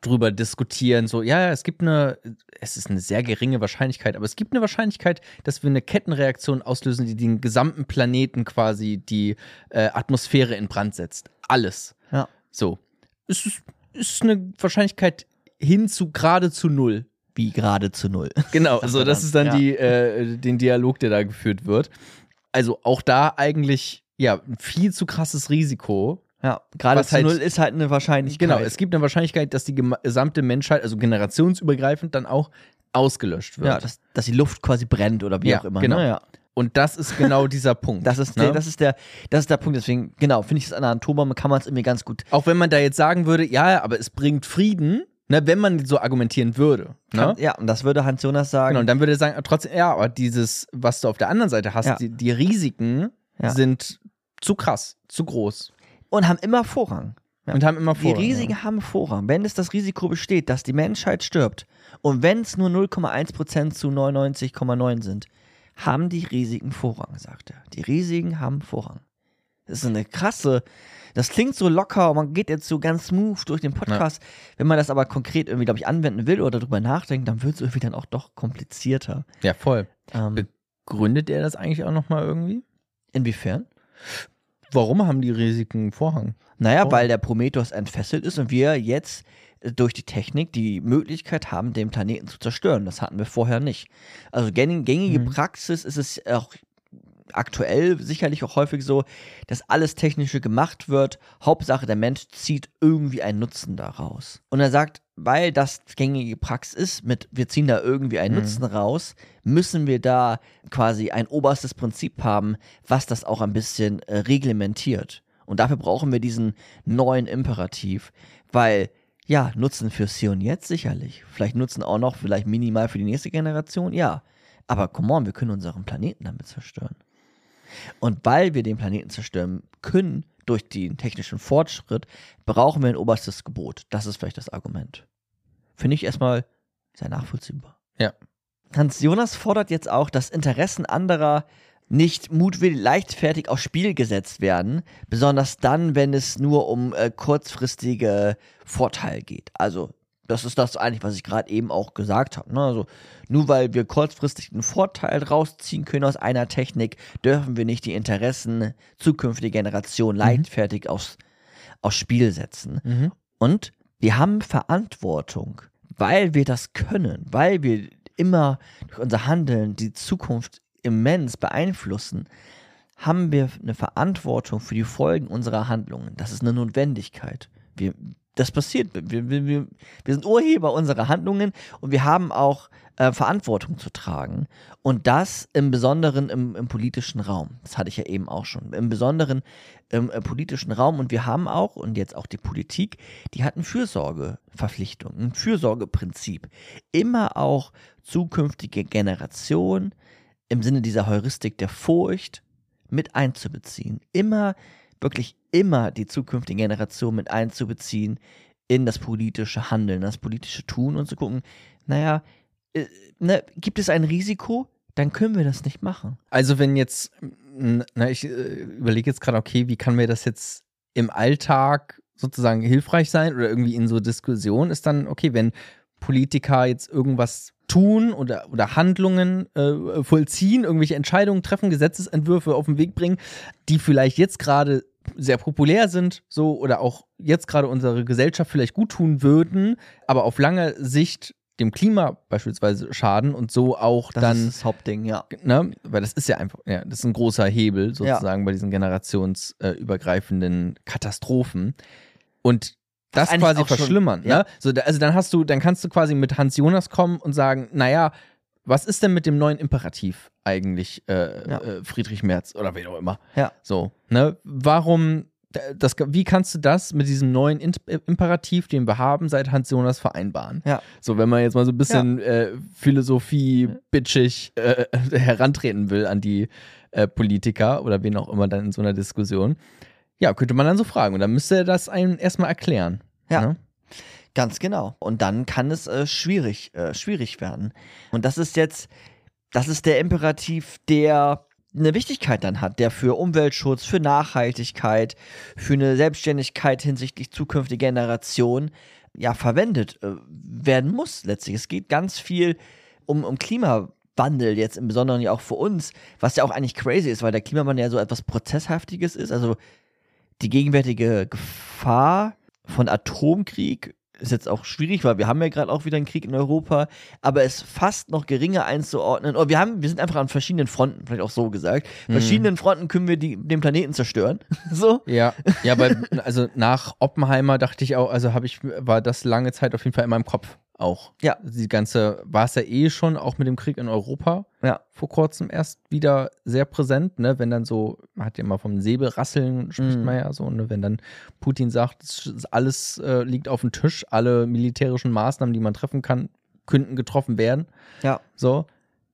drüber diskutieren, so, ja, ja, es gibt eine, es ist eine sehr geringe Wahrscheinlichkeit, aber es gibt eine Wahrscheinlichkeit, dass wir eine Kettenreaktion auslösen, die den gesamten Planeten quasi die äh, Atmosphäre in Brand setzt. Alles. Ja. So. Es ist, ist eine Wahrscheinlichkeit hin zu gerade zu null. Wie gerade zu null. Genau, also das ist dann Ja. die, äh, den Dialog, der da geführt wird. Also auch da eigentlich, ja, ein viel zu krasses Risiko, Ja, gerade zu halt- null ist halt eine Wahrscheinlichkeit. Genau, es gibt eine Wahrscheinlichkeit, dass die gesamte Menschheit, also generationsübergreifend, dann auch ausgelöscht wird. ja, dass, dass die Luft quasi brennt oder wie Ja, auch immer. genau. Ne? Ja. Und das ist genau dieser Punkt. Das, ist ne? der, das, ist der, das ist der Punkt. Deswegen, genau, finde ich das an einer Atombombe kann man es irgendwie ganz gut. auch wenn man da jetzt sagen würde, ja, aber es bringt Frieden, ne, wenn man so argumentieren würde. Ne? Ja, und das würde Hans Jonas sagen. Genau, und dann würde er sagen, trotzdem, ja, aber dieses, was du auf der anderen Seite hast, Ja. die, die Risiken Ja. sind zu krass, zu groß und haben immer Vorrang. Ja. und haben immer Die vor. Risiken haben Vorrang. Wenn es das Risiko besteht, dass die Menschheit stirbt und wenn es nur 0,1% zu 99,9 sind, haben die Risiken Vorrang, sagt er. Die Risiken haben Vorrang. Das ist eine krasse, das klingt so locker und man geht jetzt so ganz smooth durch den Podcast. Wenn man das aber konkret irgendwie, glaube ich, anwenden will oder darüber nachdenkt, dann wird es irgendwie dann auch doch komplizierter. Ja, voll. Ähm, Gründet er das eigentlich auch nochmal irgendwie? inwiefern? Warum haben die Risiken Vorrang? Naja, Oh. weil der Prometheus entfesselt ist und wir jetzt durch die Technik die Möglichkeit haben, den Planeten zu zerstören. Das hatten wir vorher nicht. Also gängige, Mhm. Praxis ist es auch aktuell sicherlich auch häufig so, dass alles Technische gemacht wird. Hauptsache, der Mensch zieht irgendwie einen Nutzen daraus. Und er sagt, weil das gängige Praxis ist, mit wir ziehen da irgendwie einen Mhm. Nutzen raus, müssen wir da quasi ein oberstes Prinzip haben, was das auch ein bisschen äh, reglementiert. Und dafür brauchen wir diesen neuen Imperativ, weil ja, Nutzen fürs Hier und Jetzt sicherlich. Vielleicht Nutzen auch noch, vielleicht minimal für die nächste Generation, ja. Aber come on, wir können unseren Planeten damit zerstören. Und weil wir den Planeten zerstören können, durch den technischen Fortschritt brauchen wir ein oberstes Gebot. Das ist vielleicht das Argument. Finde ich erstmal sehr nachvollziehbar. Ja. Hans Jonas fordert jetzt auch, dass Interessen anderer nicht mutwillig leichtfertig aufs Spiel gesetzt werden, besonders dann, wenn es nur um äh, kurzfristige Vorteile geht. Also das ist das eigentlich, was ich gerade eben auch gesagt habe. Ne? Also nur weil wir kurzfristig einen Vorteil rausziehen können aus einer Technik, dürfen wir nicht die Interessen zukünftiger Generationen leichtfertig aufs, aufs Spiel setzen. Mhm. Und wir haben Verantwortung, weil wir das können, weil wir immer durch unser Handeln die Zukunft immens beeinflussen, haben wir eine Verantwortung für die Folgen unserer Handlungen. Das ist eine Notwendigkeit. Wir, das passiert. Wir, wir, wir, sind Urheber unserer Handlungen und wir haben auch äh, Verantwortung zu tragen. Und das im Besonderen im, im politischen Raum. Das hatte ich ja eben auch schon. Im Besonderen im äh, politischen Raum. Und wir haben auch, und jetzt auch die Politik, die hat eine Fürsorgeverpflichtung, ein Fürsorgeprinzip. Immer auch zukünftige Generationen im Sinne dieser Heuristik der Furcht mit einzubeziehen. Immer, wirklich immer die zukünftige Generation mit einzubeziehen in das politische Handeln, das politische Tun und zu gucken, naja, äh, ne, gibt es ein Risiko, dann können wir das nicht machen. Also wenn jetzt, na, ich äh, überlege jetzt gerade, okay, wie kann mir das jetzt im Alltag sozusagen hilfreich sein oder irgendwie in so Diskussion ist dann, okay, wenn Politiker jetzt irgendwas tun oder, oder Handlungen äh, vollziehen, irgendwelche Entscheidungen treffen, Gesetzesentwürfe auf den Weg bringen, die vielleicht jetzt gerade sehr populär sind, so oder auch jetzt gerade unsere Gesellschaft vielleicht gut tun würden, aber auf lange Sicht dem Klima beispielsweise schaden und so auch Das dann ist das Hauptding, ja. ne, weil das ist ja einfach, ja, das ist ein großer Hebel sozusagen bei diesen generationsübergreifenden Katastrophen. Und das eigentlich quasi auch schon- verschlimmern, ja. ne? So, also dann hast du, dann kannst du quasi mit Hans Jonas kommen und sagen, naja, was ist denn mit dem neuen Imperativ eigentlich, äh, Ja. äh, Friedrich Merz oder wer auch immer? Ja. So, ne? Warum, das, wie kannst du das mit diesem neuen In Imperativ, den wir haben, seit Hans Jonas vereinbaren? Ja. So, wenn man jetzt mal so ein bisschen äh, Philosophie bitchig äh, herantreten will an die äh, Politiker oder wen auch immer dann in so einer Diskussion, ja, könnte man dann so fragen. Und dann müsste er das einem erstmal erklären. Ja. Ne? Ganz genau. Und dann kann es äh, schwierig, äh, schwierig werden. Und das ist jetzt, das ist der Imperativ, der eine Wichtigkeit dann hat, der für Umweltschutz, für Nachhaltigkeit, für eine Selbstständigkeit hinsichtlich zukünftiger Generationen ja verwendet äh, werden muss letztlich. Es geht ganz viel um, um Klimawandel jetzt im Besonderen ja auch für uns, was ja auch eigentlich crazy ist, weil der Klimawandel ja so etwas Prozesshaftiges ist. Also die gegenwärtige Gefahr von Atomkrieg ist jetzt auch schwierig, weil wir haben ja gerade auch wieder einen Krieg in Europa, aber es fast noch geringer einzuordnen. Oder wir haben, wir sind einfach an verschiedenen Fronten, vielleicht auch so gesagt. Verschiedenen Fronten können wir die, den Planeten zerstören. so. Ja, ja, weil, also nach Oppenheimer dachte ich auch, also habe ich, war das lange Zeit auf jeden Fall in meinem Kopf auch. Ja. Die ganze, war es ja eh schon, auch mit dem Krieg in Europa, Ja. vor kurzem erst wieder sehr präsent, ne, wenn dann so, man hat ja immer vom Säbelrasseln, spricht Mhm. man ja so, ne, wenn dann Putin sagt, alles äh, liegt auf dem Tisch, alle militärischen Maßnahmen, die man treffen kann, könnten getroffen werden, Ja. so,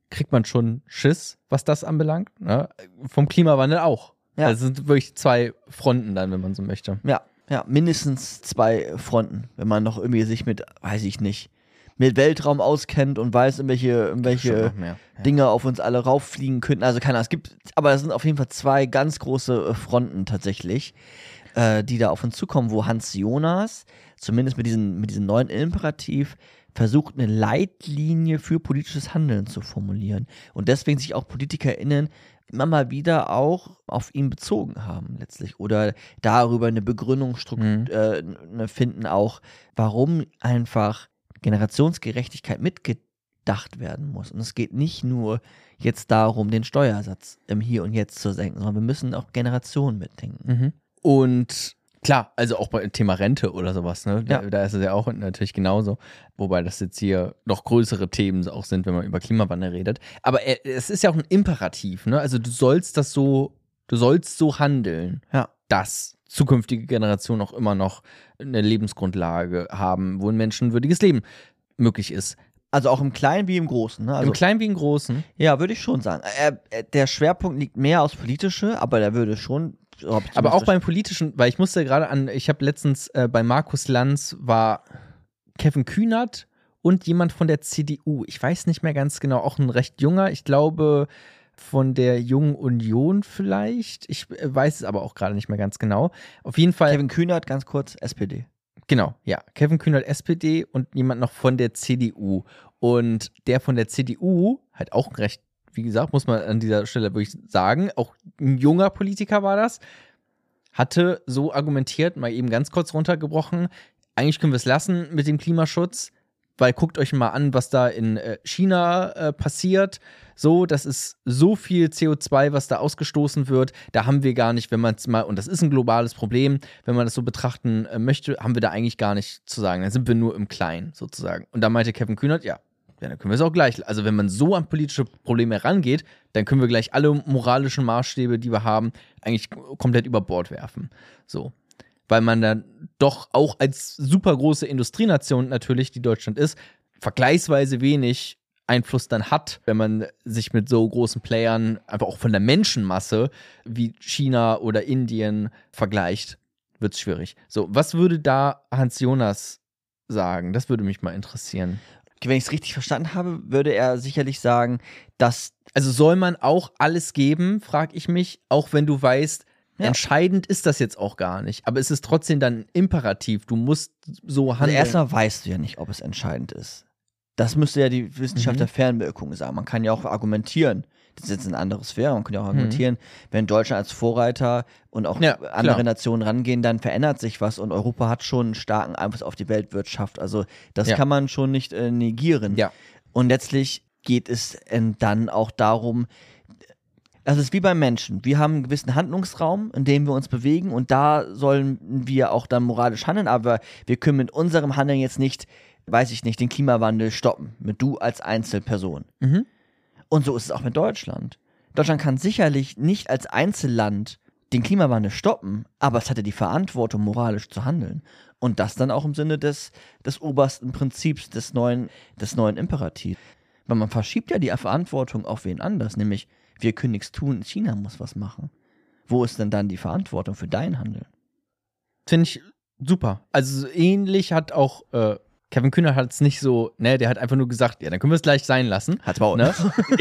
kriegt man schon Schiss, was das anbelangt, ne? vom Klimawandel auch. Ja. Also es sind wirklich zwei Fronten dann, wenn man so möchte. Ja, ja, mindestens zwei Fronten, wenn man noch irgendwie sich mit, weiß ich nicht, mit Weltraum auskennt und weiß, in welche, in welche. Ja. Dinge auf uns alle rauffliegen könnten. Also keine Ahnung, es gibt, aber es sind auf jeden Fall zwei ganz große äh, Fronten tatsächlich, äh, die da auf uns zukommen, wo Hans Jonas, zumindest mit diesem, mit diesem neuen Imperativ, versucht, eine Leitlinie für politisches Handeln zu formulieren. Und deswegen sich auch PolitikerInnen immer mal wieder auch auf ihn bezogen haben, letztlich. Oder darüber eine Begründungsstruktur Mhm. äh, ne, finden, auch, warum einfach Generationsgerechtigkeit mitgedacht werden muss. Und es geht nicht nur jetzt darum, den Steuersatz im Hier und Jetzt zu senken, sondern wir müssen auch Generationen mitdenken. Mhm. Und klar, also auch beim Thema Rente oder sowas, ne? Da, Ja. da ist es ja auch natürlich genauso. Wobei das jetzt hier noch größere Themen auch sind, wenn man über Klimawandel redet. Aber er- es ist ja auch ein Imperativ, ne? Also du sollst das so, du sollst so handeln, Ja. dass zukünftige Generationen auch immer noch eine Lebensgrundlage haben, wo ein menschenwürdiges Leben möglich ist. Also auch im Kleinen wie im Großen. Ne? Also, Im Kleinen wie im Großen. ja, würde ich schon sagen. Er, er, der Schwerpunkt liegt mehr aufs Politische, aber der würde schon Aber auch beim politischen, weil ich musste gerade an, ich habe letztens äh, bei Markus Lanz war Kevin Kühnert und jemand von der CDU. Ich weiß nicht mehr ganz genau, auch ein recht junger, ich glaube von der Jungen Union vielleicht. Ich äh, weiß es aber auch gerade nicht mehr ganz genau. Auf jeden Fall. Kevin Kühnert, ganz kurz, SPD. Genau, ja. Kevin Kühnert SPD und jemand noch von der CDU. Und der von der CDU, halt auch recht, wie gesagt, muss man an dieser Stelle wirklich sagen, auch ein junger Politiker war das, hatte so argumentiert, mal eben ganz kurz runtergebrochen, eigentlich können wir es lassen mit dem Klimaschutz, weil guckt euch mal an, was da in äh, China äh, passiert. So, das ist so viel CO2, was da ausgestoßen wird. Da haben wir gar nicht, wenn man es mal, und das ist ein globales Problem, wenn man das so betrachten äh, möchte, haben wir da eigentlich gar nicht zu sagen. Dann sind wir nur im Kleinen sozusagen. Und da meinte Kevin Kühnert, ja, ja, dann können wir es auch gleich. Also, wenn man so an politische Probleme herangeht, dann können wir gleich alle moralischen Maßstäbe, die wir haben, eigentlich komplett über Bord werfen. So. Weil man dann doch auch als super große Industrienation natürlich, die Deutschland ist, vergleichsweise wenig Einfluss dann hat, wenn man sich mit so großen Playern, einfach auch von der Menschenmasse wie China oder Indien vergleicht, wird es schwierig. So, was würde da Hans Jonas sagen? Das würde mich mal interessieren. Okay, wenn ich es richtig verstanden habe, würde er sicherlich sagen, dass Also soll man auch alles geben, frage ich mich, auch wenn du weißt, Ja. entscheidend ist das jetzt auch gar nicht. Aber es ist trotzdem dann imperativ. Du musst so Also handeln. erstmal weißt du ja nicht, ob es entscheidend ist. Das müsste ja die Wissenschaft Mhm. der Fernwirkung sagen. Man kann ja auch argumentieren, das ist jetzt eine andere Sphäre, man kann ja auch argumentieren, wenn Deutschland als Vorreiter und auch Mhm. Ja, andere klar. Nationen rangehen, dann verändert sich was und Europa hat schon einen starken Einfluss auf die Weltwirtschaft. Also das Ja. kann man schon nicht äh, negieren. Ja. Und letztlich geht es äh, dann auch darum, also es ist wie beim Menschen. Wir haben einen gewissen Handlungsraum, in dem wir uns bewegen und da sollen wir auch dann moralisch handeln, aber wir können mit unserem Handeln jetzt nicht, weiß ich nicht, den Klimawandel stoppen. Mit du als Einzelperson. Mhm. Und so ist es auch mit Deutschland. Deutschland kann sicherlich nicht als Einzelland den Klimawandel stoppen, aber es hatte die Verantwortung, moralisch zu handeln. Und das dann auch im Sinne des, des obersten Prinzips, des neuen, des neuen Imperativs. Weil man verschiebt ja die Verantwortung auf wen anders, nämlich wir können nichts tun, China muss was machen. Wo ist denn dann die Verantwortung für dein Handeln? Finde ich super. Also so ähnlich hat auch äh, Kevin Kühner hat es nicht so, ne, der hat einfach nur gesagt, ja, dann können wir es gleich sein lassen. Hat's Maul. Ne?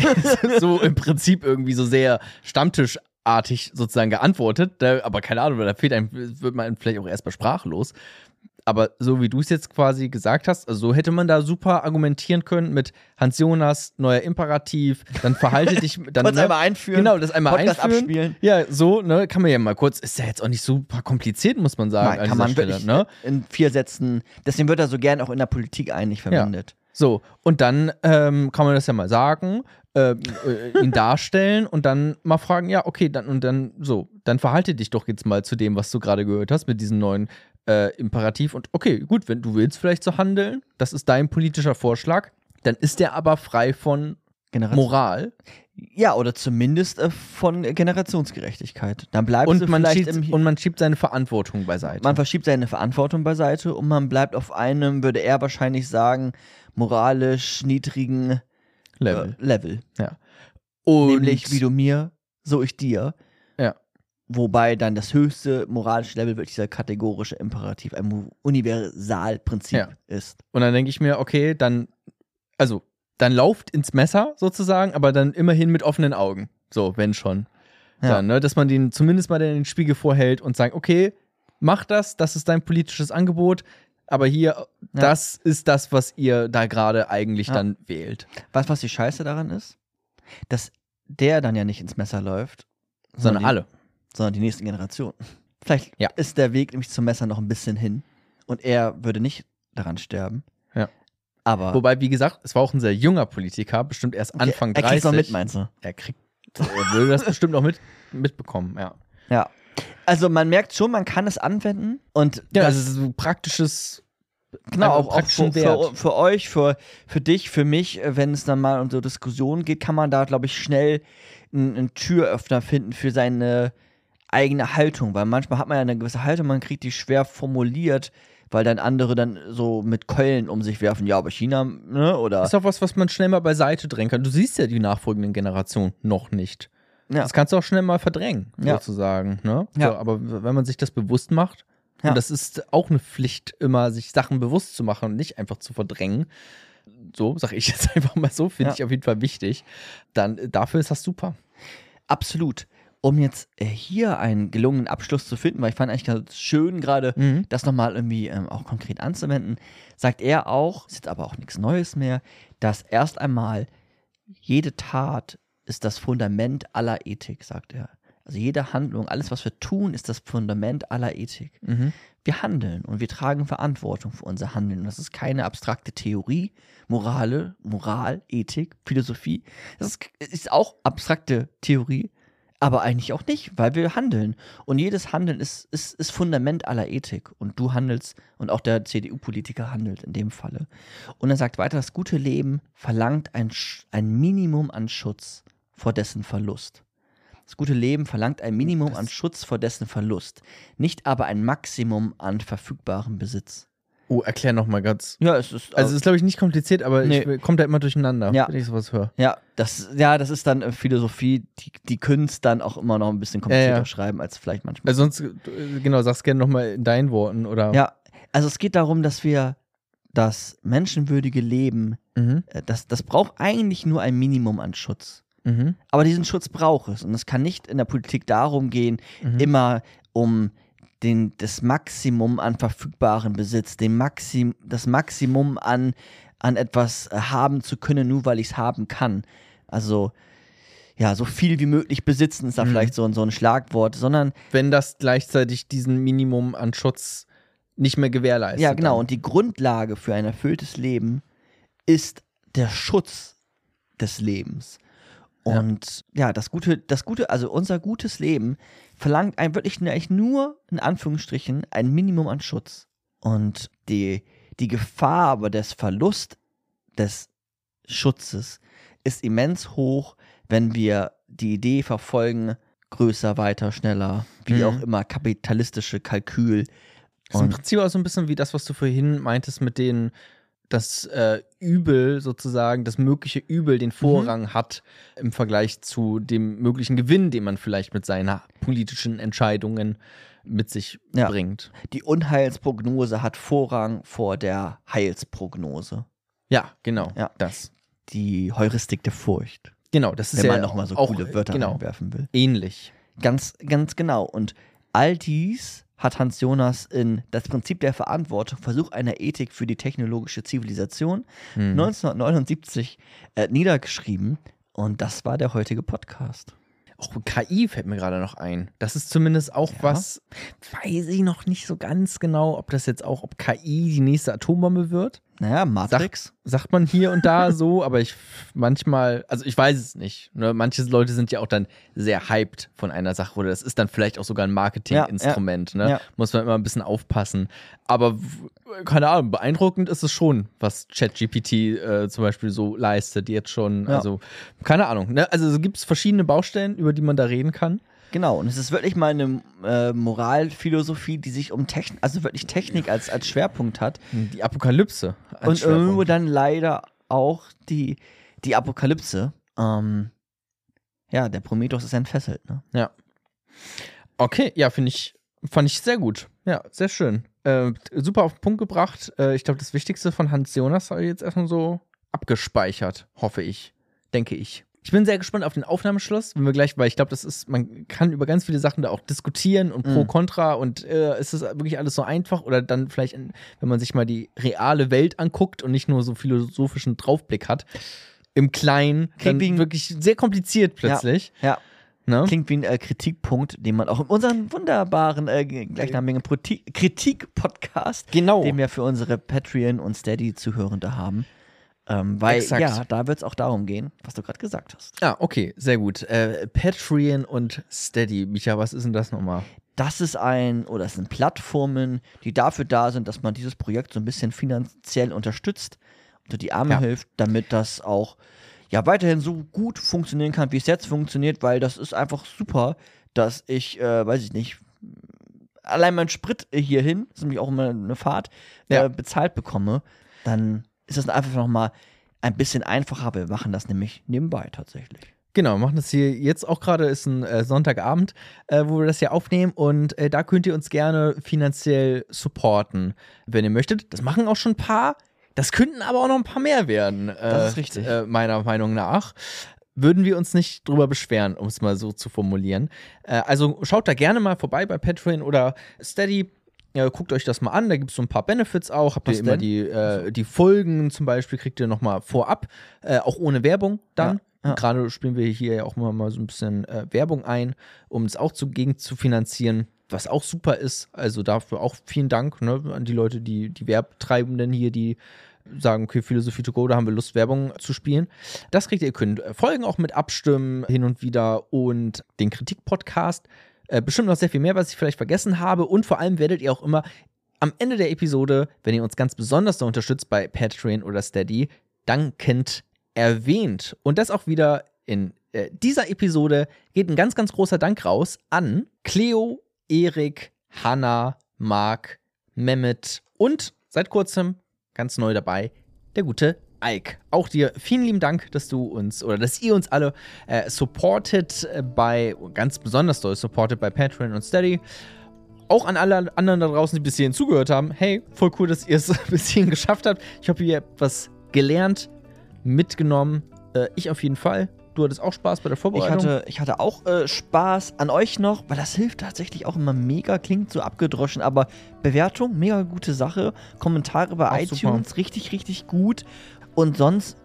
so im Prinzip irgendwie so sehr Stammtischartig sozusagen geantwortet. Da, aber keine Ahnung, da fehlt einem, wird man vielleicht auch erstmal sprachlos. Aber so wie du es jetzt quasi gesagt hast, also so hätte man da super argumentieren können mit Hans Jonas, neuer Imperativ, dann verhalte dich, dann Kurz ne? einmal einführen, Genau, das einmal Podcast einführen. abspielen. Ja, so, ne, kann man ja mal kurz, ist ja jetzt auch nicht super kompliziert, muss man sagen. Nein, an kann man Stelle, wirklich ne? in vier Sätzen, deswegen wird er so gern auch in der Politik eigentlich verwendet. So, und dann ähm, kann man das ja mal sagen, ähm, äh, ihn darstellen und dann mal fragen, ja, okay, dann und dann so, dann verhalte dich doch jetzt mal zu dem, was du gerade gehört hast, mit diesem neuen äh, Imperativ. Und okay, gut, wenn du willst vielleicht so handeln, das ist dein politischer Vorschlag, dann ist der aber frei von Generation. Moral. Ja, oder zumindest äh, von Generationsgerechtigkeit. Dann bleibst Und man, vielleicht schiebt, und man schiebt seine Verantwortung beiseite. man verschiebt seine Verantwortung beiseite und man bleibt auf einem, würde er wahrscheinlich sagen, moralisch niedrigen Level. Äh, Level. und Nämlich wie du mir, so ich dir. Ja. Wobei dann das höchste moralische Level wirklich dieser kategorische Imperativ, ein Universalprinzip Ja. ist. Und dann denke ich mir, okay, dann, also, dann lauft ins Messer sozusagen, aber dann immerhin mit offenen Augen. So, wenn schon. Ja. Dann, ne, dass man den zumindest mal in den Spiegel vorhält und sagt, okay, mach das, das ist dein politisches Angebot, aber hier, das ist das, was ihr da gerade eigentlich Ja. dann wählt. Weißt du, was die Scheiße daran ist? Dass der dann ja nicht ins Messer läuft, Sondern alle. Sondern die nächsten Generationen. Vielleicht Ja. ist der Weg nämlich zum Messer noch ein bisschen hin und er würde nicht daran sterben. Ja. Aber Wobei, wie gesagt, es war auch ein sehr junger Politiker, bestimmt erst Okay, Anfang er 30. kriegt's noch mit, meinst du? Er kriegt, er würde das bestimmt noch mit, mitbekommen, ja. Ja. Also man merkt schon, man kann es anwenden und Ja, das, also so praktisches genau auch, auch für, für, für euch, für, für dich, für mich, äh, wenn es dann mal um so Diskussionen geht, kann man da, glaube ich, schnell einen, einen Türöffner finden für seine eigene Haltung, weil manchmal hat man ja eine gewisse Haltung, man kriegt die schwer formuliert, weil dann andere dann so mit Keulen um sich werfen, ja, aber China, ne, oder ist auch was, was man schnell mal beiseite drängen kann. Du siehst ja die nachfolgenden Generationen noch nicht. Ja. Das kannst du auch schnell mal verdrängen, Ja. sozusagen. Ne? Ja. So, aber wenn man sich das bewusst macht, Ja. und das ist auch eine Pflicht, immer sich Sachen bewusst zu machen und nicht einfach zu verdrängen. So, sag ich jetzt einfach mal so, finde ich auf jeden Fall wichtig. Dann äh, dafür ist das super. Absolut. Um jetzt äh, hier einen gelungenen Abschluss zu finden, weil ich fand eigentlich ganz schön gerade, Mhm. das nochmal irgendwie ähm, auch konkret anzuwenden, sagt er auch, ist jetzt aber auch nichts Neues mehr, dass erst einmal jede Tat ist das Fundament aller Ethik, sagt er. Also jede Handlung, alles, was wir tun, ist das Fundament aller Ethik. Mhm. Wir handeln und wir tragen Verantwortung für unser Handeln. Und das ist keine abstrakte Theorie, Morale, Moral, Ethik, Philosophie. Das ist, ist auch abstrakte Theorie, aber eigentlich auch nicht, weil wir handeln. Und jedes Handeln ist, ist, ist Fundament aller Ethik. Und du handelst und auch der CDU-Politiker handelt in dem Falle. Und er sagt weiter, das gute Leben verlangt ein, ein Minimum an Schutz vor dessen Verlust. Das gute Leben verlangt ein Minimum an Schutz vor dessen Verlust, nicht aber ein Maximum an verfügbarem Besitz. Oh, erklär noch mal ganz. Ja, es ist Also es ist, glaube ich, nicht kompliziert, aber Nee. ich kommt da immer durcheinander, Ja. wenn ich sowas höre. ja, das, ja, das ist dann äh, Philosophie, die, die können es dann auch immer noch ein bisschen komplizierter Ja, ja. schreiben als vielleicht manchmal. Also sonst, genau, sag's gerne noch mal in deinen Worten, oder? ja, also es geht darum, dass wir das menschenwürdige Leben, Mhm. äh, das, das braucht eigentlich nur ein Minimum an Schutz. Mhm. Aber diesen Schutz braucht es. Und es kann nicht in der Politik darum gehen, Mhm. immer um den, das Maximum an verfügbaren Besitz, den Maxim, das Maximum an, an etwas äh, haben zu können, nur weil ich es haben kann. Also, ja, so viel wie möglich besitzen ist da Mhm. vielleicht so, ein- so ein Schlagwort, sondern, Wenn das gleichzeitig diesen Minimum an Schutz nicht mehr gewährleistet. ja, genau. dann. Und die Grundlage für ein erfülltes Leben ist der Schutz des Lebens. Ja. Und ja, das gute, das gute, also unser gutes Leben verlangt ein wirklich nur- eigentlich nur, in Anführungsstrichen, ein Minimum an Schutz. Und die, die Gefahr aber des Verlust des Schutzes ist immens hoch, wenn wir die Idee verfolgen, größer, weiter, schneller, wie Mhm. auch immer, kapitalistische Kalkül. Das ist im Prinzip auch so ein bisschen wie das, was du vorhin meintest mit den, das äh, Übel sozusagen, das mögliche Übel Mhm. den Vorrang hat im Vergleich zu dem möglichen Gewinn, den man vielleicht mit seinen politischen Entscheidungen mit sich Ja. bringt. Die Unheilsprognose hat Vorrang vor der Heilsprognose. Ja, genau. Ja. Das. Die Heuristik der Furcht. Genau, das ist wenn ja man nochmal so auch, coole Wörter genau, einwerfen will. ähnlich. Ganz, ganz genau. Und all dies hat Hans Jonas in Das Prinzip der Verantwortung, Versuch einer Ethik für die technologische Zivilisation Hm. 1979 äh, niedergeschrieben. Und das war der heutige Podcast. Auch KI fällt mir gerade noch ein. Das ist zumindest auch Ja. was, weiß ich noch nicht so ganz genau, ob das jetzt auch, ob KI die nächste Atombombe wird. Naja, Matrix. sagt man hier und da so, aber ich manchmal, also ich weiß es nicht. Ne? Manche Leute sind ja auch dann sehr hyped von einer Sache oder das ist dann vielleicht auch sogar ein Marketinginstrument. Ja, ne? ja. Muss man immer ein bisschen aufpassen. Aber keine Ahnung, beeindruckend ist es schon, was ChatGPT äh, zum Beispiel so leistet jetzt schon. Ja. Also keine Ahnung. Ne? Also es gibt verschiedene Baustellen, über die man da reden kann. Genau, und es ist wirklich mal eine äh, Moralphilosophie, die sich um Technik, also wirklich Technik als, als Schwerpunkt hat. Die Apokalypse. und Schwerpunkt. irgendwo dann leider auch die, die Apokalypse. Ähm, ja, der Prometheus ist entfesselt, ne? Ja. Okay, ja, finde ich, fand ich sehr gut. Ja, sehr schön. Äh, super auf den Punkt gebracht. Äh, ich glaube, das Wichtigste von Hans Jonas habe ich jetzt erstmal so abgespeichert, hoffe ich. Denke ich. Ich bin sehr gespannt auf den Aufnahmeschluss, wenn wir gleich, weil ich glaube, das ist, man kann über ganz viele Sachen da auch diskutieren und pro, Mhm. contra und äh, ist das wirklich alles so einfach oder dann vielleicht, in, wenn man sich mal die reale Welt anguckt und nicht nur so philosophischen Draufblick hat, im Kleinen, dann Klingt wirklich sehr kompliziert plötzlich. Ja. Ne? Klingt wie ein äh, Kritikpunkt, den man auch in unserem wunderbaren äh, gleichnamigen Kritik-Podcast, Genau. den wir für unsere Patreon- und Steady-Zuhörende haben. Ähm, weil, Exakt. ja, da wird es auch darum gehen, was du gerade gesagt hast. Ah, okay, sehr gut. Äh, Patreon und Steady. Micha, was ist denn das nochmal? Das ist ein, oder es sind Plattformen, die dafür da sind, dass man dieses Projekt so ein bisschen finanziell unterstützt, unter die Arme Ja. hilft, damit das auch ja weiterhin so gut funktionieren kann, wie es jetzt funktioniert, weil das ist einfach super, dass ich, äh, weiß ich nicht, allein mein Sprit hierhin, das ist nämlich auch immer eine Fahrt, Ja. äh, bezahlt bekomme, dann ist das einfach nochmal ein bisschen einfacher. Wir machen das nämlich nebenbei tatsächlich. Genau, wir machen das hier jetzt auch gerade, ist ein äh, Sonntagabend, äh, wo wir das hier aufnehmen und äh, da könnt ihr uns gerne finanziell supporten, wenn ihr möchtet. Das machen auch schon ein paar. Das könnten aber auch noch ein paar mehr werden. Das ist richtig. Äh, meiner Meinung nach. Würden wir uns nicht drüber beschweren, um es mal so zu formulieren. Äh, also schaut da gerne mal vorbei bei Patreon oder Steady. Ja, guckt euch das mal an, da gibt es so ein paar Benefits auch. Habt ihr Was immer denn? die, äh, die Folgen zum Beispiel, kriegt ihr nochmal vorab, äh, auch ohne Werbung dann. Ja, ja. Gerade spielen wir hier ja auch mal, mal so ein bisschen äh, Werbung ein, um es auch zu, gegen zu finanzieren, was auch super ist. Also dafür auch vielen Dank ne, an die Leute, die, die Werbtreibenden hier, die sagen, okay, Philosophie to go, da haben wir Lust, Werbung zu spielen. Das kriegt ihr, ihr könnt äh, Folgen auch mit abstimmen hin und wieder und den Kritik-Podcast. Äh, bestimmt noch sehr viel mehr, was ich vielleicht vergessen habe. Und vor allem werdet ihr auch immer am Ende der Episode, wenn ihr uns ganz besonders da unterstützt bei Patreon oder Steady, dankend erwähnt. Und das auch wieder in äh, dieser Episode geht ein ganz, ganz großer Dank raus an Cleo, Erik, Hanna, Marc, Mehmet und seit kurzem ganz neu dabei, der gute Ike. Auch dir vielen lieben Dank, dass du uns oder dass ihr uns alle äh, supportet äh, bei, ganz besonders doll supportet bei Patreon und Steady. Auch an alle anderen da draußen, die bis hierhin zugehört haben. Hey, voll cool, dass ihr es bis hierhin geschafft habt. Ich hoffe, ihr habt was gelernt, mitgenommen. Äh, ich auf jeden Fall. Du hattest auch Spaß bei der Ich Vorbereitung. hatte, ich hatte auch äh, Spaß an euch noch, weil das hilft tatsächlich auch immer mega, klingt so abgedroschen, aber Bewertung, mega gute Sache. Kommentare bei Auch iTunes, richtig, richtig gut. Und sonst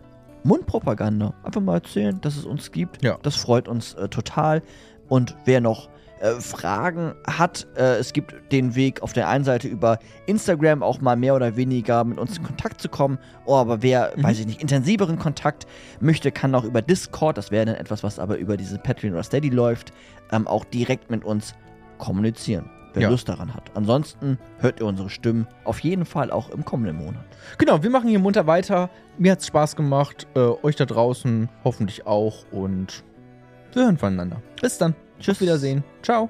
Mundpropaganda. Einfach mal erzählen, dass es uns gibt. Ja. Das freut uns äh, total. Und wer noch äh, Fragen hat, äh, es gibt den Weg auf der einen Seite über Instagram auch mal mehr oder weniger mit uns in Kontakt zu kommen. Oh, aber wer, Mhm. weiß ich nicht, intensiveren Kontakt möchte, kann auch über Discord, das wäre dann etwas, was aber über diese Patreon oder Steady läuft, ähm, auch direkt mit uns kommunizieren, wer Ja. Lust daran hat. Ansonsten hört ihr unsere Stimmen auf jeden Fall auch im kommenden Monat. Genau, wir machen hier munter weiter. Mir hat's Spaß gemacht. Äh, euch da draußen hoffentlich auch. Und wir hören voneinander. Bis dann. Tschüss. Auf Wiedersehen. Ciao.